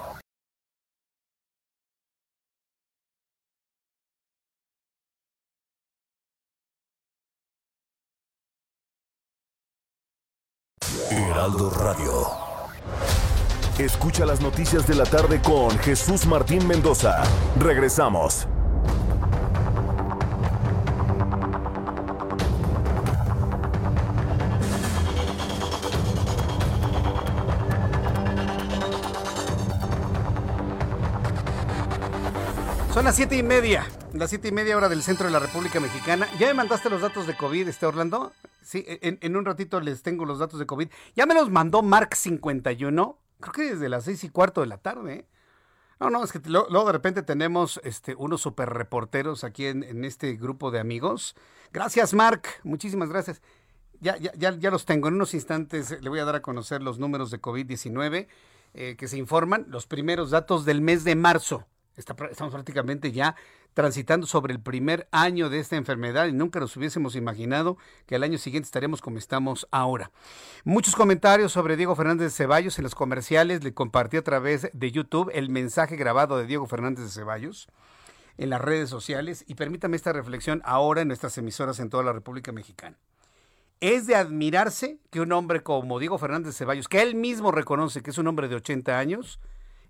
L: Escucha las noticias de la tarde con Jesús Martín Mendoza. Regresamos.
A: Son las siete y media, las siete y media hora del centro de la República Mexicana. ¿Ya me mandaste los datos de COVID, este Orlando? Sí, en, un ratito les tengo los datos de COVID. Ya me los mandó Mark51, creo que desde las seis y cuarto de la tarde. ¿eh? No, no, es que luego de repente tenemos este, unos super reporteros aquí en, este grupo de amigos. Gracias, Mark, muchísimas gracias. Ya, ya, ya, ya, los tengo. En unos instantes le voy a dar a conocer los números de COVID-19 eh, que se informan, los primeros datos del mes de marzo. estamos prácticamente ya transitando sobre el primer año de esta enfermedad y nunca nos hubiésemos imaginado que al año siguiente estaremos como estamos ahora. Muchos comentarios sobre Diego Fernández de Ceballos en los comerciales. Le compartí a través de YouTube el mensaje grabado de Diego Fernández de Ceballos en las redes sociales y permítame esta reflexión ahora en nuestras emisoras en toda la República Mexicana. Es de admirarse que un hombre como Diego Fernández de Ceballos, que él mismo reconoce que es un hombre de 80 años,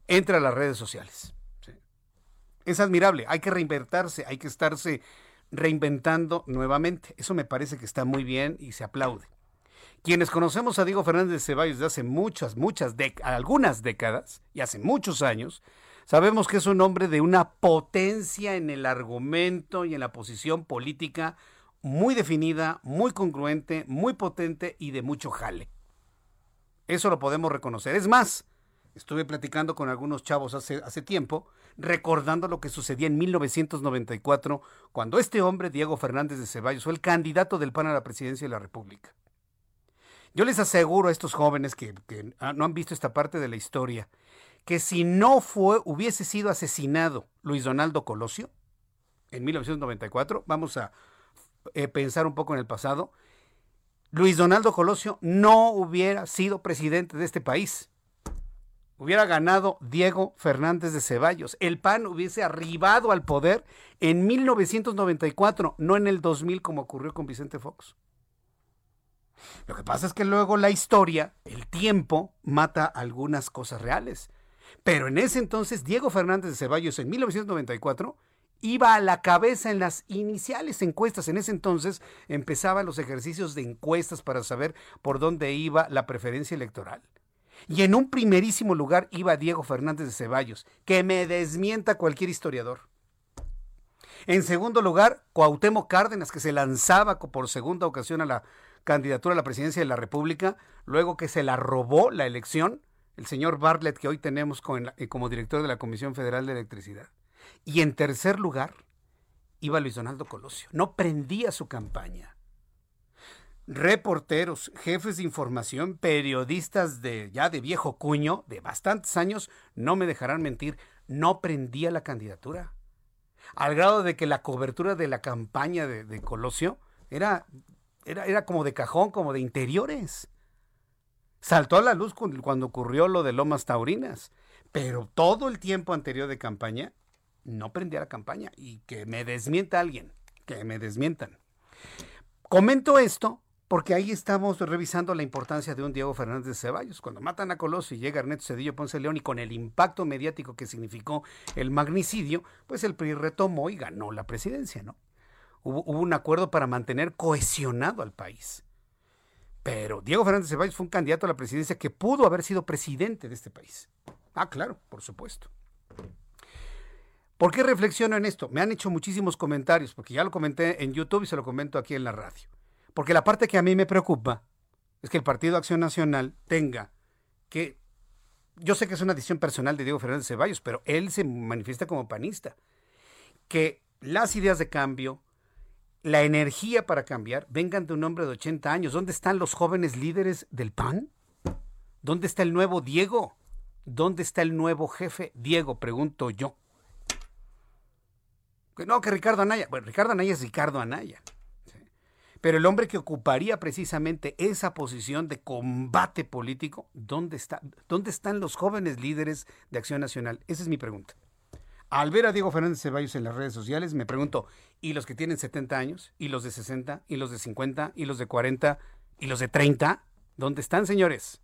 A: entre a las redes sociales es admirable, hay que reinventarse, hay que estarse reinventando nuevamente. Eso me parece que está muy bien y se aplaude. Quienes conocemos a Diego Fernández de Ceballos de hace muchas, muchas algunas décadas y hace muchos años, sabemos que es un hombre de una potencia en el argumento y en la posición política muy definida, muy congruente, muy potente y de mucho jale. Eso lo podemos reconocer. Es más, estuve platicando con algunos chavos hace, hace tiempo recordando lo que sucedía en 1994, cuando este hombre, Diego Fernández de Ceballos, fue el candidato del PAN a la presidencia de la República. Yo les aseguro a estos jóvenes que, no han visto esta parte de la historia, que si no fue, hubiese sido asesinado Luis Donaldo Colosio en 1994, vamos a eh, pensar un poco en el pasado, Luis Donaldo Colosio no hubiera sido presidente de este país hubiera ganado Diego Fernández de Ceballos. El PAN hubiese arribado al poder en 1994, no en el 2000 como ocurrió con Vicente Fox. Lo que pasa es que luego la historia, el tiempo, mata algunas cosas reales. Pero en ese entonces, Diego Fernández de Ceballos, en 1994, iba a la cabeza en las iniciales encuestas. En ese entonces empezaban los ejercicios de encuestas para saber por dónde iba la preferencia electoral. Y en un primerísimo lugar iba Diego Fernández de Ceballos, que me desmienta cualquier historiador. En segundo lugar, Cuauhtémoc Cárdenas, que se lanzaba por segunda ocasión a la candidatura a la presidencia de la República, luego que se la robó la elección, el señor Bartlett, que hoy tenemos eh, como director de la Comisión Federal de Electricidad. Y en tercer lugar, iba Luis Donaldo Colosio. No prendía su campaña reporteros, jefes de información, periodistas de ya de viejo cuño, de bastantes años, no me dejarán mentir, no prendía la candidatura. Al grado de que la cobertura de la campaña de, Colosio era, era, era, como de cajón, como de interiores. Saltó a la luz cuando ocurrió lo de Lomas Taurinas, pero todo el tiempo anterior de campaña no prendía la campaña. Y que me desmienta alguien, que me desmientan. Comento esto porque ahí estamos revisando la importancia de un Diego Fernández de Ceballos. Cuando matan a Colosio y llega Ernesto Cedillo Ponce León y con el impacto mediático que significó el magnicidio, pues el PRI retomó y ganó la presidencia, ¿no? Hubo, un acuerdo para mantener cohesionado al país. Pero Diego Fernández de Ceballos fue un candidato a la presidencia que pudo haber sido presidente de este país. Ah, claro, por supuesto. ¿Por qué reflexiono en esto? Me han hecho muchísimos comentarios, porque ya lo comenté en YouTube y se lo comento aquí en la radio. Porque la parte que a mí me preocupa es que el Partido Acción Nacional tenga que... Yo sé que es una decisión personal de Diego Fernández Ceballos, pero él se manifiesta como panista. Que las ideas de cambio, la energía para cambiar, vengan de un hombre de 80 años. ¿Dónde están los jóvenes líderes del PAN? ¿Dónde está el nuevo Diego? ¿Dónde está el nuevo jefe? Diego, pregunto yo. No, que Ricardo Anaya. Bueno, Ricardo Anaya es Ricardo Anaya. Pero el hombre que ocuparía precisamente esa posición de combate político, ¿dónde, está, ¿dónde están los jóvenes líderes de Acción Nacional? Esa es mi pregunta. Al ver a Diego Fernández Ceballos en las redes sociales, me pregunto, ¿y los que tienen 70 años? ¿Y los de 60? ¿Y los de 50? ¿Y los de 40? ¿Y los de 30? ¿Dónde están, señores?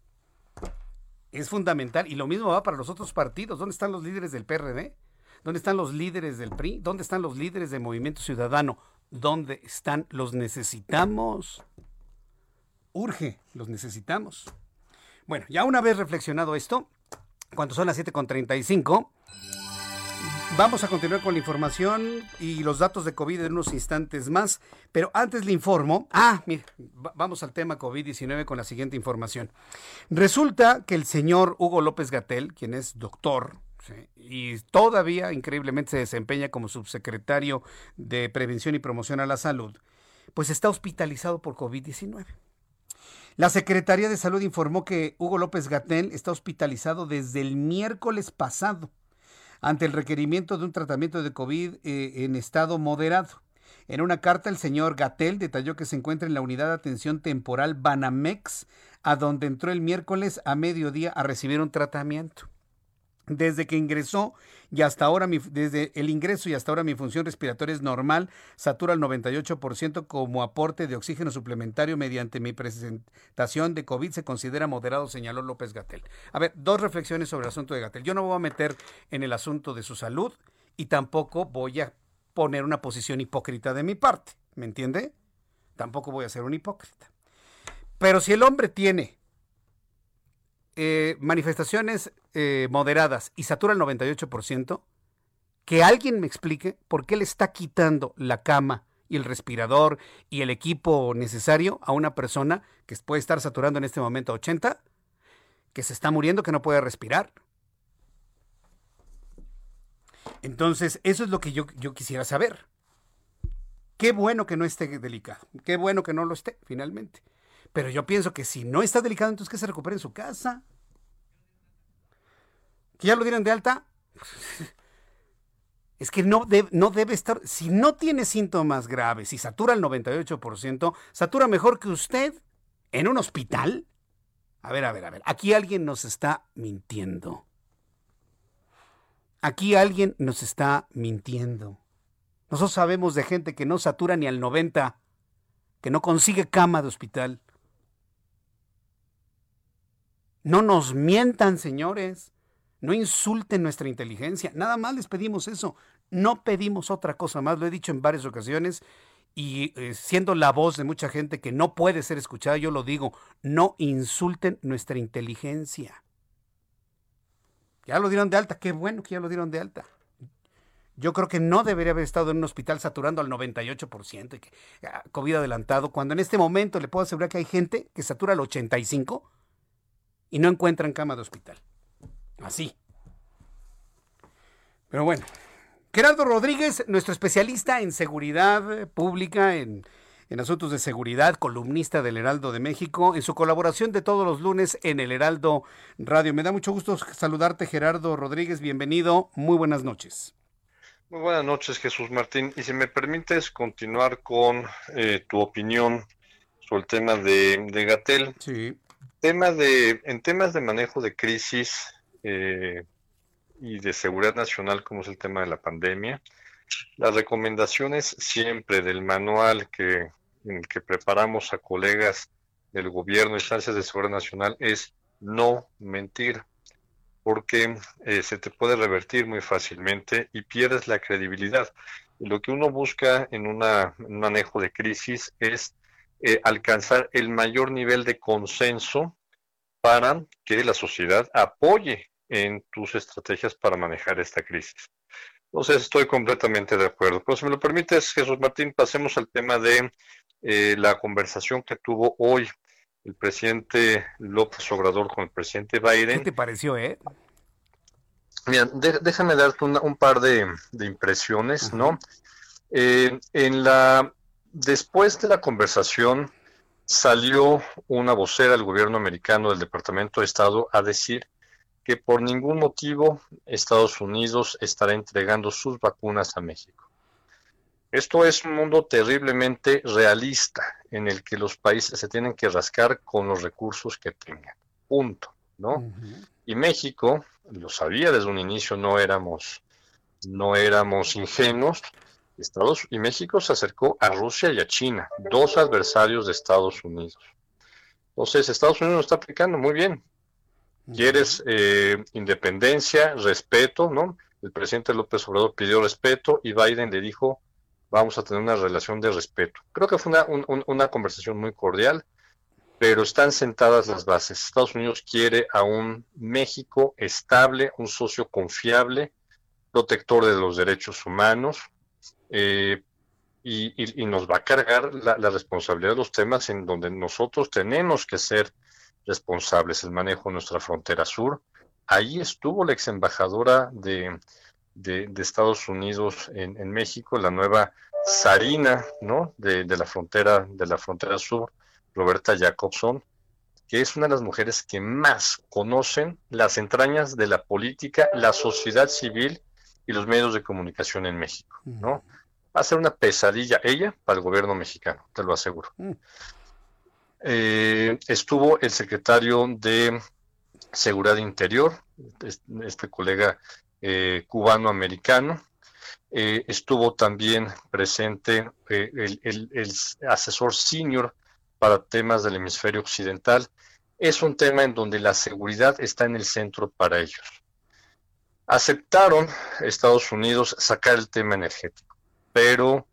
A: Es fundamental. Y lo mismo va para los otros partidos. ¿Dónde están los líderes del PRD? ¿Dónde están los líderes del PRI? ¿Dónde están los líderes del Movimiento Ciudadano? ¿Dónde están? Los necesitamos. Urge, los necesitamos. Bueno, ya una vez reflexionado esto, cuando son las 7.35, vamos a continuar con la información y los datos de COVID en unos instantes más, pero antes le informo, ah, mire, vamos al tema COVID-19 con la siguiente información. Resulta que el señor Hugo López Gatel, quien es doctor, y todavía increíblemente se desempeña como subsecretario de Prevención y Promoción a la Salud, pues está hospitalizado por COVID-19. La Secretaría de Salud informó que Hugo López Gatel está hospitalizado desde el miércoles pasado ante el requerimiento de un tratamiento de COVID eh, en estado moderado. En una carta, el señor Gatel detalló que se encuentra en la unidad de atención temporal Banamex, a donde entró el miércoles a mediodía a recibir un tratamiento. Desde que ingresó y hasta ahora, desde el ingreso y hasta ahora mi función respiratoria es normal, satura al 98% como aporte de oxígeno suplementario mediante mi presentación de COVID se considera moderado, señaló López Gatel. A ver, dos reflexiones sobre el asunto de Gatel. Yo no me voy a meter en el asunto de su salud y tampoco voy a poner una posición hipócrita de mi parte, ¿me entiende? Tampoco voy a ser un hipócrita. Pero si el hombre tiene eh, manifestaciones eh, moderadas y satura el 98%, que alguien me explique por qué le está quitando la cama y el respirador y el equipo necesario a una persona que puede estar saturando en este momento 80, que se está muriendo, que no puede respirar. Entonces, eso es lo que yo, yo quisiera saber. Qué bueno que no esté delicado, qué bueno que no lo esté, finalmente. Pero yo pienso que si no está delicado, entonces que se recupere en su casa. ¿Que ya lo dieron de alta? Es que no, no debe estar, si no tiene síntomas graves y satura el 98%, satura mejor que usted en un hospital. A ver, a ver, a ver, aquí alguien nos está mintiendo. Aquí alguien nos está mintiendo. Nosotros sabemos de gente que no satura ni al 90, que no consigue cama de hospital. No nos mientan, señores. No insulten nuestra inteligencia. Nada más les pedimos eso. No pedimos otra cosa más. Lo he dicho en varias ocasiones y eh, siendo la voz de mucha gente que no puede ser escuchada, yo lo digo. No insulten nuestra inteligencia. Ya lo dieron de alta. Qué bueno que ya lo dieron de alta. Yo creo que no debería haber estado en un hospital saturando al 98% y que ah, COVID adelantado, cuando en este momento le puedo asegurar que hay gente que satura al 85% y no encuentran cama de hospital. Así. Pero bueno, Gerardo Rodríguez, nuestro especialista en seguridad pública, en, en, asuntos de seguridad, columnista del Heraldo de México, en su colaboración de todos los lunes en el Heraldo Radio. Me da mucho gusto saludarte, Gerardo Rodríguez. Bienvenido. Muy buenas noches.
W: Muy buenas noches, Jesús Martín. Y si me permites continuar con eh, tu opinión sobre el tema de, de Gatel.
A: Sí.
W: Tema de, en temas de manejo de crisis eh, y de seguridad nacional, como es el tema de la pandemia, las recomendaciones siempre del manual que, que preparamos a colegas del gobierno, instancias de seguridad nacional, es no mentir, porque eh, se te puede revertir muy fácilmente y pierdes la credibilidad. Lo que uno busca en, una, un manejo de crisis es eh, alcanzar el mayor nivel de consenso para que la sociedad apoye en tus estrategias para manejar esta crisis. Entonces estoy completamente de acuerdo. Pero si me lo permites, Jesús Martín, pasemos al tema de eh, la conversación que tuvo hoy el presidente López Obrador con el presidente Biden.
A: ¿Qué te pareció, eh?
W: Mira, déjame darte un par de, impresiones, ¿no? Eh, en la después de la conversación salió una vocera del gobierno americano del Departamento de Estado a decir que por ningún motivo Estados Unidos estará entregando sus vacunas a México. Esto es un mundo terriblemente realista en el que los países se tienen que rascar con los recursos que tengan. Punto, ¿no? Y México, lo sabía desde un inicio, no éramos, no éramos ingenuos. Estados y México se acercó a Rusia y a China, dos adversarios de Estados Unidos. Entonces, Estados Unidos lo está aplicando muy bien, Quieres eh, independencia, respeto, ¿no? El presidente López Obrador pidió respeto y Biden le dijo, vamos a tener una relación de respeto. Creo que fue una, una conversación muy cordial, pero están sentadas las bases. Estados Unidos quiere a un México estable, un socio confiable, protector de los derechos humanos, eh, y, nos va a cargar la, responsabilidad de los temas en donde nosotros tenemos que ser responsables el manejo de nuestra frontera sur. Ahí estuvo la ex embajadora de, de, Estados Unidos en, México, la nueva Sarina, ¿no? De, de, la frontera, de la frontera sur, Roberta Jacobson, que es una de las mujeres que más conocen las entrañas de la política, la sociedad civil y los medios de comunicación en México, ¿no? Va a ser una pesadilla ella para el gobierno mexicano, te lo aseguro. Mm. Eh, estuvo el secretario de Seguridad Interior, este colega eh, cubano-americano. Eh, estuvo también presente el, el, asesor senior para temas del hemisferio occidental. Es un tema en donde la seguridad está en el centro para ellos. Aceptaron Estados Unidos sacar el tema energético, pero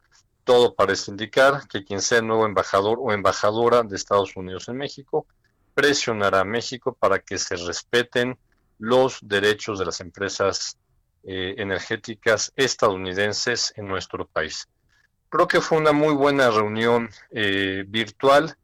W: todo parece indicar que quien sea el nuevo embajador o embajadora de Estados Unidos en México presionará a México para que se respeten los derechos de las empresas eh, energéticas estadounidenses en nuestro país. Creo que fue una muy buena reunión eh, virtual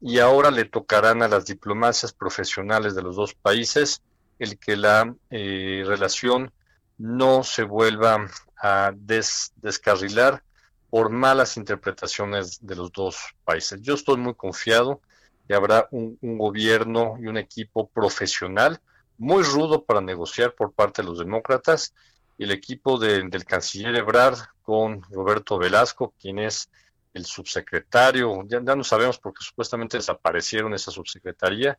W: y ahora le tocarán a las diplomacias profesionales de los dos países el que la eh, relación no se vuelva a descarrilar por malas interpretaciones de los dos países. Yo estoy muy confiado que habrá un, gobierno y un equipo profesional muy rudo para negociar por parte de los demócratas y el equipo del canciller Ebrard con Roberto Velasco, quien es el subsecretario, ya, no sabemos porque supuestamente desaparecieron esa subsecretaría,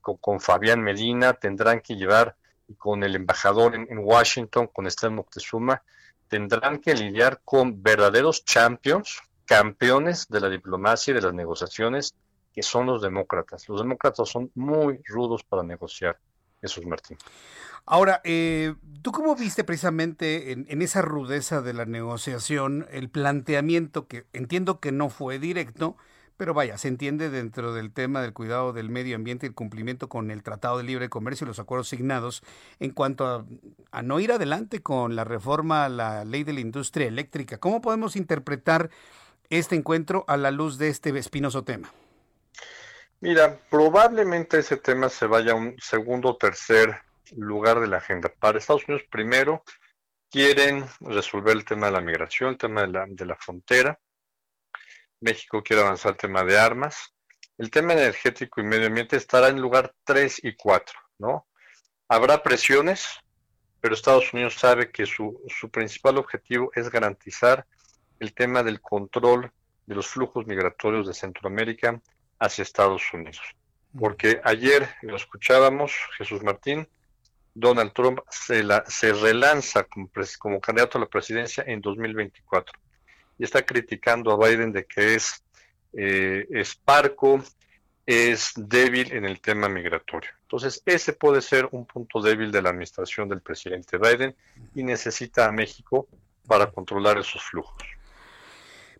W: con, Fabián Medina tendrán que llevar con el embajador en, Washington, con Esther Moctezuma, tendrán que lidiar con verdaderos champions, campeones de la diplomacia y de las negociaciones, que son los demócratas. Los demócratas son muy rudos para negociar. Es Martín.
A: Ahora, eh, ¿tú cómo viste precisamente en, en, esa rudeza de la negociación el planteamiento que entiendo que no fue directo, pero vaya, se entiende dentro del tema del cuidado del medio ambiente y el cumplimiento con el Tratado de Libre Comercio y los acuerdos signados en cuanto a, no ir adelante con la reforma a la ley de la industria eléctrica. ¿Cómo podemos interpretar este encuentro a la luz de este espinoso tema?
W: Mira, probablemente ese tema se vaya a un segundo o tercer lugar de la agenda. Para Estados Unidos, primero, quieren resolver el tema de la migración, el tema de la, de la frontera México quiere avanzar el tema de armas. El tema energético y medio ambiente estará en lugar 3 y 4, ¿no? Habrá presiones, pero Estados Unidos sabe que su, su principal objetivo es garantizar el tema del control de los flujos migratorios de Centroamérica hacia Estados Unidos. Porque ayer lo escuchábamos, Jesús Martín, Donald Trump se, la, se relanza como, como candidato a la presidencia en 2024 y está criticando a Biden de que es, eh, es parco, es débil en el tema migratorio. Entonces, ese puede ser un punto débil de la administración del presidente Biden y necesita a México para controlar esos flujos.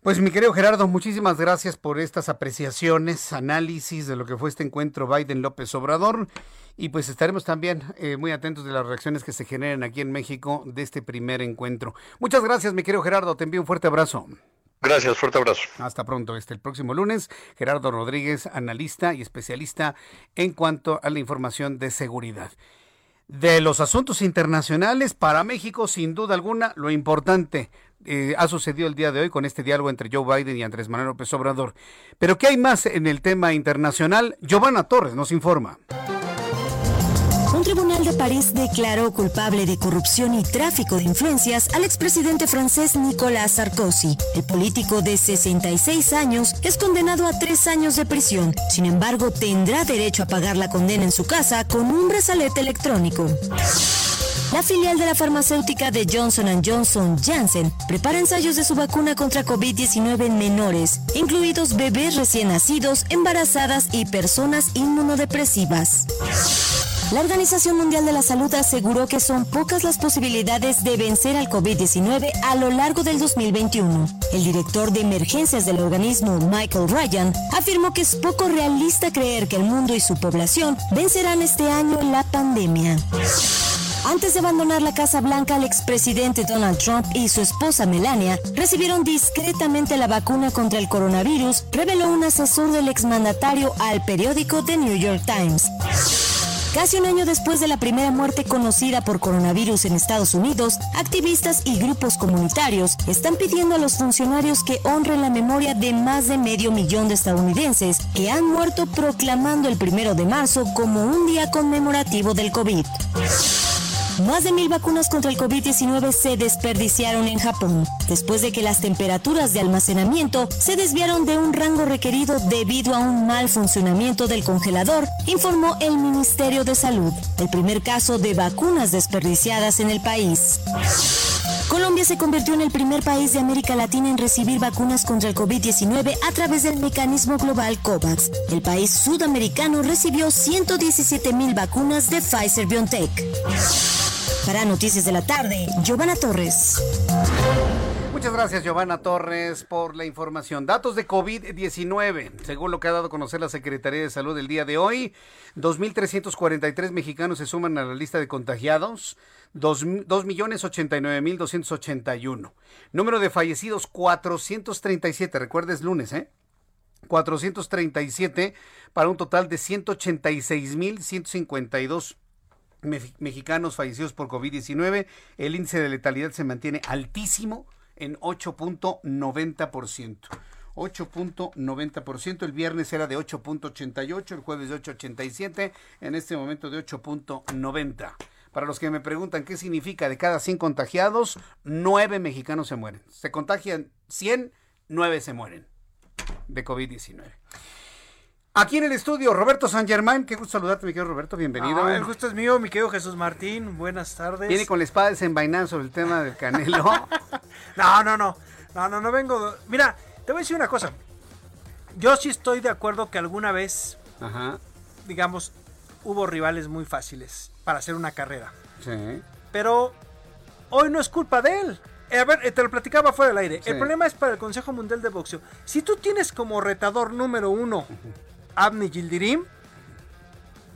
A: Pues mi querido Gerardo, muchísimas gracias por estas apreciaciones, análisis de lo que fue este encuentro Biden-López Obrador y pues estaremos también eh, muy atentos de las reacciones que se generen aquí en México de este primer encuentro. Muchas gracias mi querido Gerardo, te envío un fuerte abrazo.
W: Gracias, fuerte abrazo.
A: Hasta pronto. Este el próximo lunes, Gerardo Rodríguez, analista y especialista en cuanto a la información de seguridad. De los asuntos internacionales, para México, sin duda alguna, lo importante, eh, ha sucedido el día de hoy con este diálogo entre Joe Biden y Andrés Manuel López Obrador. Pero ¿qué hay más en el tema internacional? Giovanna Torres nos informa.
X: De París declaró culpable de corrupción y tráfico de influencias al expresidente francés Nicolas Sarkozy. El político de 66 años es condenado a tres años de prisión. Sin embargo, tendrá derecho a pagar la condena en su casa con un brazalete electrónico. La filial de la farmacéutica de Johnson Johnson, Janssen, prepara ensayos de su vacuna contra COVID-19 en menores, incluidos bebés recién nacidos, embarazadas y personas inmunodepresivas. La Organización Mundial de la Salud aseguró que son pocas las posibilidades de vencer al COVID-19 a lo largo del 2021. El director de emergencias del organismo, Michael Ryan, afirmó que es poco realista creer que el mundo y su población vencerán este año la pandemia. Antes de abandonar la Casa Blanca, el expresidente Donald Trump y su esposa Melania recibieron discretamente la vacuna contra el coronavirus, reveló un asesor del exmandatario al periódico The New York Times. Casi un año después de la primera muerte conocida por coronavirus en Estados Unidos, activistas y grupos comunitarios están pidiendo a los funcionarios que honren la memoria de más de medio millón de estadounidenses que han muerto proclamando el primero de marzo como un día conmemorativo del COVID. Más de mil vacunas contra el COVID-19 se desperdiciaron en Japón, después de que las temperaturas de almacenamiento se desviaron de un rango requerido debido a un mal funcionamiento del congelador, informó el Ministerio de Salud, el primer caso de vacunas desperdiciadas en el país. Colombia se convirtió en el primer país de América Latina en recibir vacunas contra el COVID-19 a través del mecanismo global COVAX. El país sudamericano recibió 117 mil vacunas de Pfizer BioNTech. Para Noticias de la Tarde, Giovanna Torres.
A: Muchas gracias, Giovanna Torres, por la información. Datos de COVID-19. Según lo que ha dado a conocer la Secretaría de Salud el día de hoy, 2.343 mexicanos se suman a la lista de contagiados, 2.089.281. Número de fallecidos, 437. Recuerda, es lunes, ¿eh? 437 para un total de 186.152 mexicanos fallecidos por COVID-19. El índice de letalidad se mantiene altísimo en 8.90%. 8.90%, el viernes era de 8.88, el jueves de 8.87, en este momento de 8.90. Para los que me preguntan qué significa de cada 100 contagiados, 9 mexicanos se mueren. Se contagian 100, 9 se mueren de COVID-19. Aquí en el estudio, Roberto San Germán. Qué gusto saludarte, mi querido Roberto. Bienvenido.
Y: Ah, el gusto es mío, mi querido Jesús Martín. Buenas tardes.
A: Viene con la espada desenvainada sobre el tema del Canelo.
Y: no, no, no. No, no, no vengo. Mira, te voy a decir una cosa. Yo sí estoy de acuerdo que alguna vez,
A: Ajá.
Y: digamos, hubo rivales muy fáciles para hacer una carrera.
A: Sí.
Y: Pero hoy no es culpa de él. Eh, a ver, eh, te lo platicaba fuera del aire.
A: Sí.
Y: El problema es para el Consejo Mundial de Boxeo. Si tú tienes como retador número uno Abni Gildirim,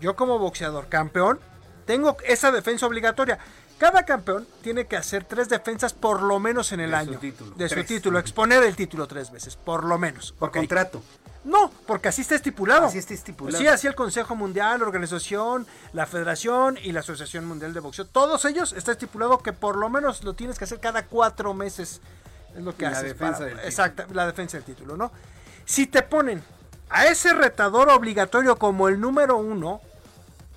Y: yo como boxeador campeón, tengo esa defensa obligatoria. Cada campeón tiene que hacer tres defensas por lo menos en el
A: De su
Y: año.
A: título.
Y: De su título, exponer el título tres veces, por lo menos.
A: Por
Y: Ok.
A: contrato.
Y: No, porque así está estipulado.
A: Así está estipulado.
Y: Sí, así el Consejo Mundial, la Organización, la Federación y la Asociación Mundial de Boxeo. Todos ellos está estipulado que por lo menos lo tienes que hacer cada cuatro meses. Es lo que
A: La
Y: haces.
A: defensa
Y: para-
A: del título.
Y: Exacto, la defensa del título, ¿no? Si te ponen a ese retador obligatorio como el número uno,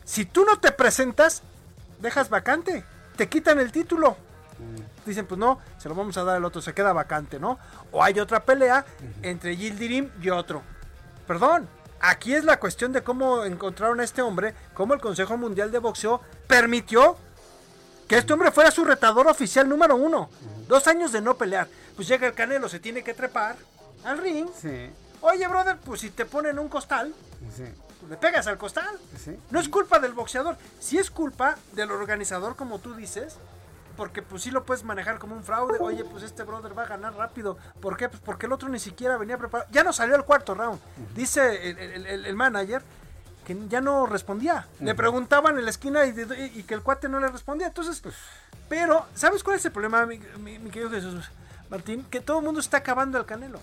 Y: si tú no te presentas, dejas vacante. Te quitan el título. Dicen, pues no, se lo vamos a dar al otro, se queda vacante, ¿no? O hay otra pelea entre Yildirim y otro. Perdón, aquí es la cuestión de cómo encontraron a este hombre, cómo el Consejo Mundial de Boxeo permitió que este hombre fuera su retador oficial número uno. Dos años de no pelear. Pues llega el Canelo, se tiene que trepar al ring.
A: Sí.
Y: Oye, brother, pues si te ponen un costal,
A: Sí.
Y: pues le pegas al costal.
A: Sí.
Y: No es culpa del boxeador, sí es culpa del organizador, como tú dices, porque pues sí lo puedes manejar como un fraude. Oye, pues este brother va a ganar rápido. ¿Por qué? Pues porque el otro ni siquiera venía preparado. Ya no salió al cuarto round. Dice el, el- el- el manager que ya no respondía. Le preguntaban en la esquina y, de- y que el cuate no le respondía. Entonces, pero, ¿sabes cuál es el problema, mi, mi- mi querido Jesús Martín? Que todo el mundo está acabando al Canelo.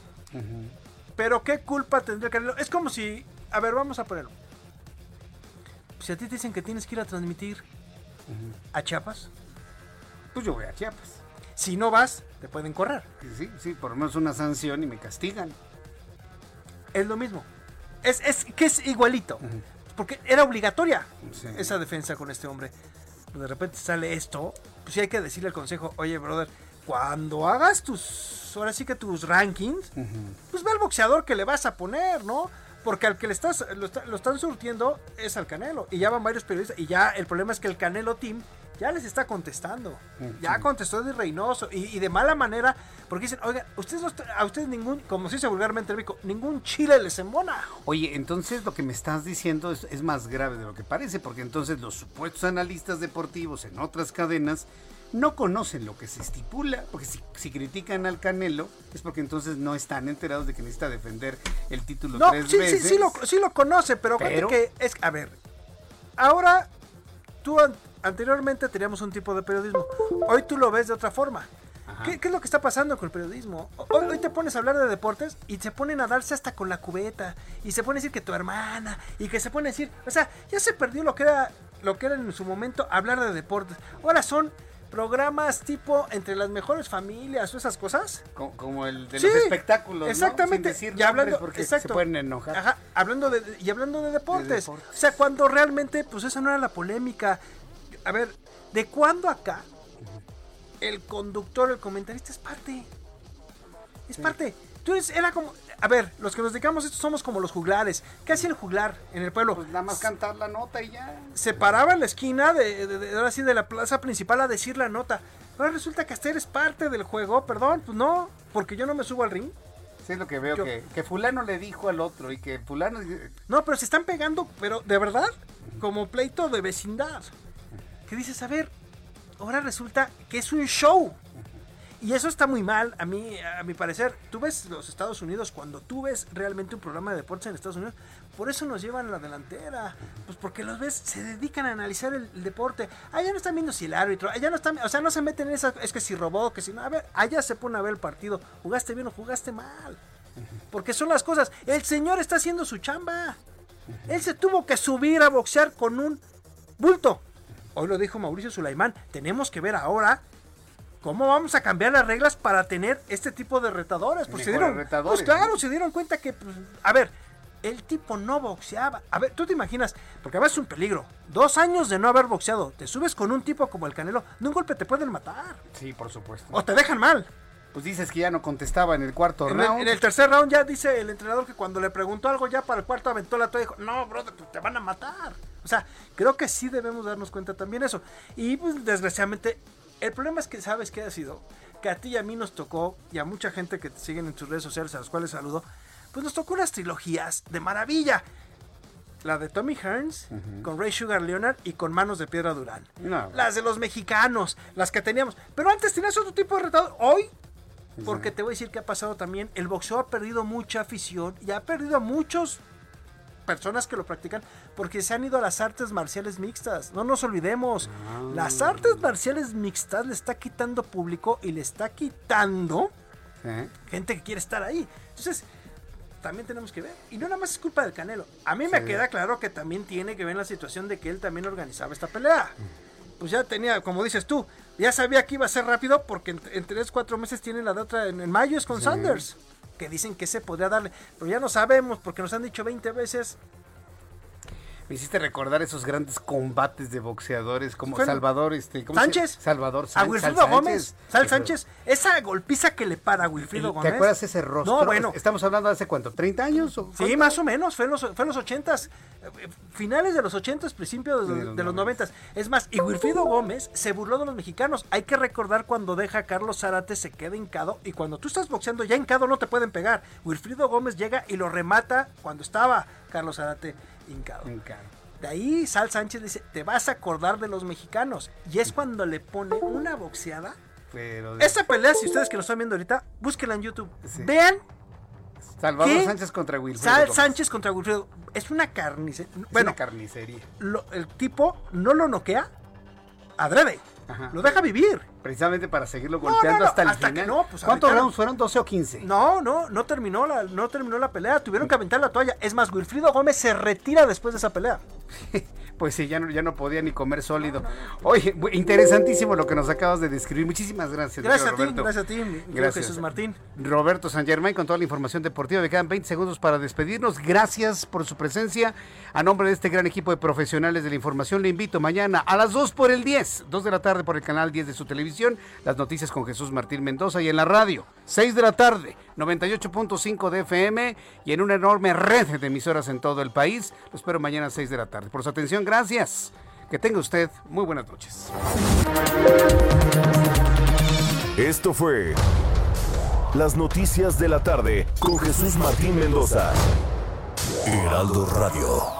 Y: Pero qué culpa tendría el Canelo. Es como si, a ver, vamos a ponerlo. Si a ti te dicen que tienes que ir a transmitir a Chiapas,
A: Pues yo voy a Chiapas.
Y: si no vas, te pueden correr.
A: Sí, sí, por lo menos una sanción y me castigan.
Y: Es lo mismo. Es, es que es igualito. Porque era obligatoria
A: Sí.
Y: esa defensa con este hombre. De repente sale esto, pues sí hay que decirle al consejo, oye, brother, cuando hagas tus, ahora sí que tus rankings, pues ve al boxeador que le vas a poner, ¿no? Porque al que le estás, lo, está- lo están surtiendo es al Canelo. Y ya van varios periodistas. Y ya el problema es que el Canelo Team ya les está contestando. Ya contestó de Reynoso. Y, y de mala manera. Porque dicen, oiga, ustedes no a ustedes ningún, como se dice vulgarmente en México, ningún chile les embona.
A: Oye, entonces lo que me estás diciendo es, es más grave de lo que parece, porque entonces los supuestos analistas deportivos en otras cadenas no conocen lo que se estipula, porque si, si critican al Canelo es porque entonces no están enterados de que necesita defender el título
Y: No,
A: tres
Y: sí, sí,
A: veces.
Y: sí lo, sí lo conoce, pero,
A: Pero-
Y: que es, a ver, ahora tú anteriormente teníamos un tipo de periodismo, hoy tú lo ves de otra forma. ¿Qué, qué es lo que está pasando con el periodismo? Hoy, hoy te pones a hablar de deportes y se ponen a darse hasta con la cubeta y se pone a decir que tu hermana y que se pone a decir, o sea, ya se perdió lo que era lo que era en su momento hablar de deportes. Ahora son programas tipo entre las mejores familias o esas cosas.
A: Co- Como el de
Y: Sí,
A: los espectáculos, ¿no?
Y: Exactamente.
A: Sin decir
Y: y hablando,
A: porque
Y: exacto.
A: se pueden enojar.
Y: Ajá, hablando de, y hablando de deportes.
A: De deportes.
Y: O sea, cuando realmente, pues esa no era la polémica. A ver, ¿de cuándo acá el conductor, el comentarista es parte? Es parte. Tú eres, era como, a ver, los que nos dedicamos a esto somos como los juglares. ¿Qué hacía el juglar en el pueblo?
A: Pues nada más cantar la nota y ya.
Y: se paraba en la esquina de, de- de- ahora sí, de la plaza principal a decir la nota. Ahora resulta que hasta eres parte del juego, perdón, pues no, porque yo no me subo al ring.
A: Sí, es lo que veo,
Y: Yo-
A: que, que fulano le dijo al otro y que fulano...
Y: No, pero se están pegando, pero de verdad, como pleito de vecindad. Que dices, a ver, ahora resulta que es un show. Y eso está muy mal, a mí, a mi parecer. Tú ves los Estados Unidos, cuando tú ves realmente un programa de deportes en Estados Unidos, por eso nos llevan a la delantera. Pues porque los ves, se dedican a analizar el, el deporte. Allá no están viendo si el árbitro, allá no están, o sea, no se meten en esa, es que si robó, que si no, a ver, allá se pone a ver el partido. ¿Jugaste bien o jugaste mal? Porque son las cosas. El señor está haciendo su chamba. Él se tuvo que subir a boxear con un bulto. Hoy lo dijo Mauricio Sulaimán. Tenemos que ver ahora cómo vamos a cambiar las reglas para tener este tipo de retadores. Pues, se dieron,
A: retadores,
Y: pues claro,
A: ¿no?
Y: se dieron cuenta que, pues, a ver, el tipo no boxeaba. A ver, tú te imaginas, porque a veces es un peligro. Dos años de no haber boxeado, te subes con un tipo como el Canelo, de un golpe te pueden matar.
A: Sí, por supuesto.
Y: O te dejan mal.
A: Pues dices que ya no contestaba en el cuarto
Y: En
A: round.
Y: el, en el tercer round ya dice el entrenador que cuando le preguntó algo ya para el cuarto aventó la toalla y dijo, no, brother, pues te van a matar. O sea, creo que sí debemos darnos cuenta también eso. Y pues desgraciadamente, el problema es que sabes qué ha sido, que a ti y a mí nos tocó, y a mucha gente que te siguen en tus redes sociales, a los cuales saludo, pues nos tocó unas trilogías de maravilla. La de Tommy Hearns, con Ray Sugar Leonard y con Manos de Piedra Durán.
A: No.
Y: Las de los mexicanos, las que teníamos. Pero antes tenías otro tipo de retador. Hoy, porque te voy a decir que ha pasado también, el boxeo ha perdido mucha afición y ha perdido a muchos personas que lo practican porque se han ido a las artes marciales mixtas. No nos olvidemos, las artes marciales mixtas le está quitando público y le está quitando gente que quiere estar ahí. Entonces, también tenemos que ver. Y no nada más es culpa del Canelo. A mí me
A: Sí.
Y: queda claro que también tiene que ver la situación de que él también organizaba esta pelea. Pues ya tenía, como dices tú, ya sabía que iba a ser rápido porque en, en tres, cuatro meses tiene la de otra en, en mayo es con
A: Sí.
Y: Sanders. Que dicen que se podría darle. Pero ya no sabemos porque nos han dicho 20 veces.
A: Me hiciste recordar esos grandes combates de boxeadores como Salvador, este, ¿cómo se-
Y: Sánchez.
A: Salvador
Y: A
A: Sánchez.
Y: Wilfrido Gómez. Sal Sánchez. Esa golpiza que le para a Wilfrido
A: ¿Te
Y: Gómez.
A: acuerdas ese rostro?
Y: No, bueno.
A: Estamos hablando de hace cuánto, ¿30 años? o
Y: Sí, más o menos, fue en los, fue en los 80s, eh, finales de los 80s, principios de,
A: los
Y: de los 90s. Es más, y Wilfrido Gómez se burló de los mexicanos. Hay que recordar cuando deja a Carlos Zárate, se queda hincado, y cuando tú estás boxeando ya hincado no te pueden pegar. Wilfrido Gómez llega y lo remata cuando estaba Carlos Zárate hincado. De ahí Sal Sánchez dice, te vas a acordar de los mexicanos. Y es cuando le pone una boxeada.
A: Pero
Y: Esa pelea, si ustedes que lo están viendo ahorita, búsquenla en YouTube. Vean
A: Salvador. Sánchez contra Wilfrido
Y: Sal
A: Gómez.
Y: Sánchez contra Wilfredo. Es una carnicería. Bueno,
A: una carnicería.
Y: lo- el tipo no lo noquea adrede.
A: Ajá.
Y: Lo deja vivir.
A: Precisamente para seguirlo golpeando
Y: no, no,
A: hasta el
Y: hasta
A: final.
Y: no, pues,
A: ¿Cuántos rounds fueron? ¿12 o 15?
Y: No, no, no terminó la, no terminó la pelea. Tuvieron que aventar la toalla. Es más, Wilfrido Gómez se retira después de esa pelea.
A: Pues sí, ya no, ya no podía ni comer sólido. Oye, interesantísimo lo que nos acabas de describir. Muchísimas gracias.
Y: Gracias a ti,
A: Roberto.
Y: gracias a ti,
A: Gracias.
Y: Jesús Martín.
A: Roberto San Germán con toda la información deportiva. Me quedan 20 segundos para despedirnos. Gracias por su presencia. A nombre de este gran equipo de profesionales de la información, le invito mañana a las 2 por el 10, 2 de la tarde por el canal 10 de su las noticias con Jesús Martín Mendoza y en la radio, 6 de la tarde, 98.5 de FM y en una enorme red de emisoras en todo el país. Lo espero mañana a 6 de la tarde. Por su atención, gracias. Que tenga usted muy buenas noches.
L: Esto fue Las Noticias de la Tarde con Jesús Martín Mendoza. Heraldo Radio.